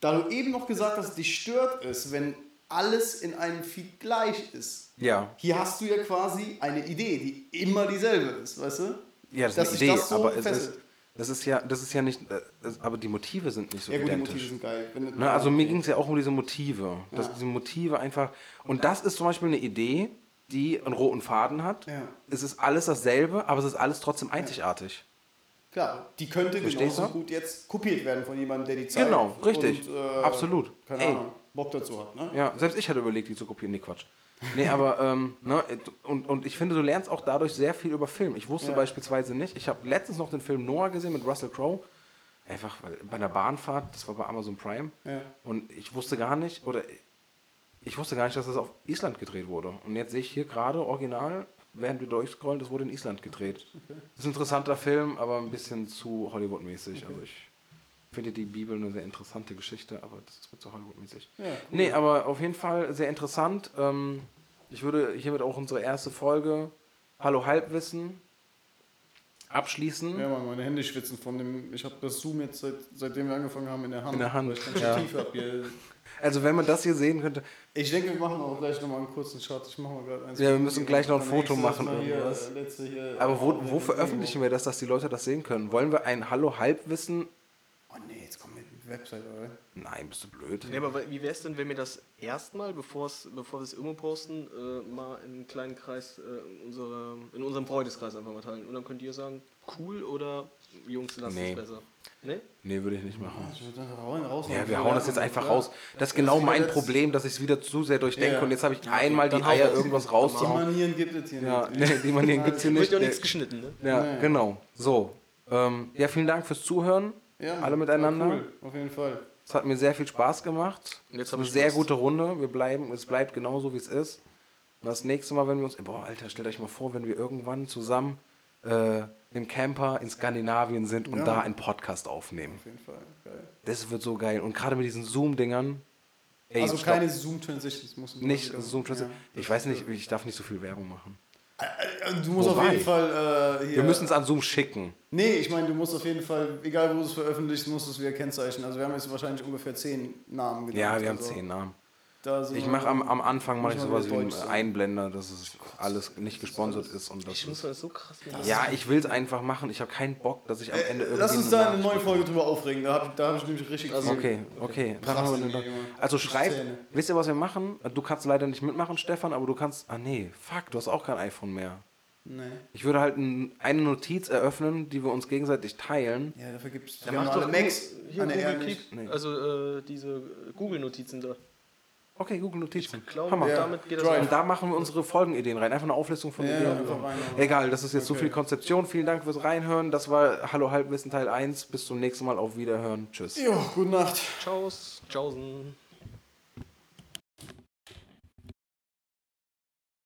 da du eben noch gesagt hast, dich stört es, wenn alles in einem Feed gleich ist. Ja. Hier hast du ja quasi eine Idee, die immer dieselbe ist, weißt du? Ja, das Dass ist eine Idee, das so aber es ist, das ist ja, das ist ja nicht, äh, aber die Motive sind nicht so Ja gut, die identisch. Motive sind geil. Wenn, Ne, also mir ging es ja auch um diese Motive. Dass Ja. diese Motive einfach. Und das ist zum Beispiel eine Idee, die einen roten Faden hat. Ja. Es ist alles dasselbe, aber es ist alles trotzdem einzigartig. Klar, die könnte Verstehst genauso du? gut jetzt kopiert werden von jemandem, der die Zeit Genau, richtig. und, äh, Absolut. Keine Ey. Ahnung, Bock dazu hat, ne? Ja, selbst ich hatte überlegt, die zu kopieren. Nee, Quatsch. Nee, aber, (laughs) ähm, ne, und, und ich finde, du lernst auch dadurch sehr viel über Film. Ich wusste Ja. beispielsweise nicht, ich habe letztens noch den Film Noah gesehen mit Russell Crowe. Einfach bei einer Bahnfahrt, das war bei Amazon Prime. Ja. Und ich wusste gar nicht, oder ich wusste gar nicht, dass das auf Island gedreht wurde. Und jetzt sehe ich hier gerade original, während wir durchscrollen, das wurde in Island gedreht. Das ist ein interessanter Film, aber ein bisschen zu Hollywood-mäßig. Also ich finde die Bibel eine sehr interessante Geschichte, aber das ist mir zu Hollywood-mäßig. Ja, cool. Nee, aber auf jeden Fall sehr interessant. Ähm, ich würde hiermit auch unsere erste Folge Hallo Halbwissen abschließen. Ja, Mann, meine Hände schwitzen von dem. Ich habe das Zoom jetzt, seit, seitdem wir angefangen haben, in der Hand. In der Hand, Weil ich kein ja. Stativ hab hier. Also wenn man das hier sehen könnte, Ich denke, wir machen auch gleich nochmal einen kurzen Shot. Ich mache mal gerade eins. Ja, wir müssen gleich noch ein Foto machen, Hier, hier, aber wo, äh, wo veröffentlichen wir das, dass die Leute das sehen können? Wollen wir ein Hallo Halbwissen? Oh nee, jetzt kommen wir mit Website, oder? Nein, bist du blöd. Nee, aber wie wäre es denn, wenn wir das erstmal, bevor bevor wir es irgendwo posten, äh, mal in einen kleinen Kreis, äh, unsere, in unserem Freundeskreis einfach mal teilen? Und dann könnt ihr sagen, cool oder Jungs, lasst Nee. es besser. Ne? Nee, würde ich nicht machen. Ja, wir hauen das jetzt einfach Ja. raus. Das ist genau ist mein Problem, dass ich es wieder zu sehr durchdenke Ja. und jetzt habe ich einmal die Eier irgendwas Die rauszuhauen. Manieren gibt es hier Ja, nicht. nee, die Manieren gibt es hier Wird nicht. ja auch Nee. nichts geschnitten, ne? Ja, Nee. genau. So. Ähm, ja, vielen Dank fürs Zuhören. Ja, Alle miteinander. Cool, auf jeden Fall. Es hat mir sehr viel Spaß gemacht. Und jetzt Es ist hab eine sehr gute Runde. Wir bleiben, es bleibt genauso, wie es ist. Und das nächste Mal, wenn wir uns. Boah, Alter, stellt euch mal vor, wenn wir irgendwann zusammen äh, im Camper in Skandinavien sind und Ja. da einen Podcast aufnehmen. Auf jeden Fall. Geil. Das wird so geil. Und gerade mit diesen Zoom-Dingern. Also stopp. keine Zoom-Transitions Nicht wieder- Zoom ja. Ich weiß nicht, ich darf nicht so viel Werbung machen. Du musst Wobei. auf jeden Fall äh, hier. Wir müssen es an Zoom schicken. Nee, ich meine, du musst auf jeden Fall, egal wo du es veröffentlichst, musst du es wieder kennzeichnen. Also wir haben jetzt wahrscheinlich ungefähr zehn Namen genannt. Ja, wir haben also zehn Namen. Da sind Ich mache am, am Anfang mache ich sowas wie einen. Einblender, dass es alles nicht gesponsert ist und das Ich muss das so krass machen. Ja, ich will es einfach machen. Ich habe keinen Bock, dass ich am Ende irgendwie. Lass uns eine da Nachricht neuen Folge drüber aufregen. Da habe da hab ich nämlich richtig Also, Okay, okay. Eine- Also zähne. wisst ihr, was wir machen? Du kannst leider nicht mitmachen, Stefan, aber du kannst. Ah nee, fuck, du hast auch kein iPhone mehr. Nee. Ich würde halt ein, eine Notiz eröffnen, die wir uns gegenseitig teilen. Ja, dafür gibt es. Ja, Wir haben mach doch Macs. hier Google. Keep, Nee. also äh, diese Google-Notizen da. Okay, Google Notizen. Ich glaube, Hammer. damit geht das. Und da machen wir unsere Folgenideen rein. Einfach eine Auflistung von Ja, Ideen. Egal, das ist jetzt so viel Konzeption. Vielen Dank fürs Reinhören. Das war Hallo Halbwissen Teil 1. Bis zum nächsten Mal. Auf Wiederhören. Tschüss. Jo, gute Nacht. Ciao, Tschaußen.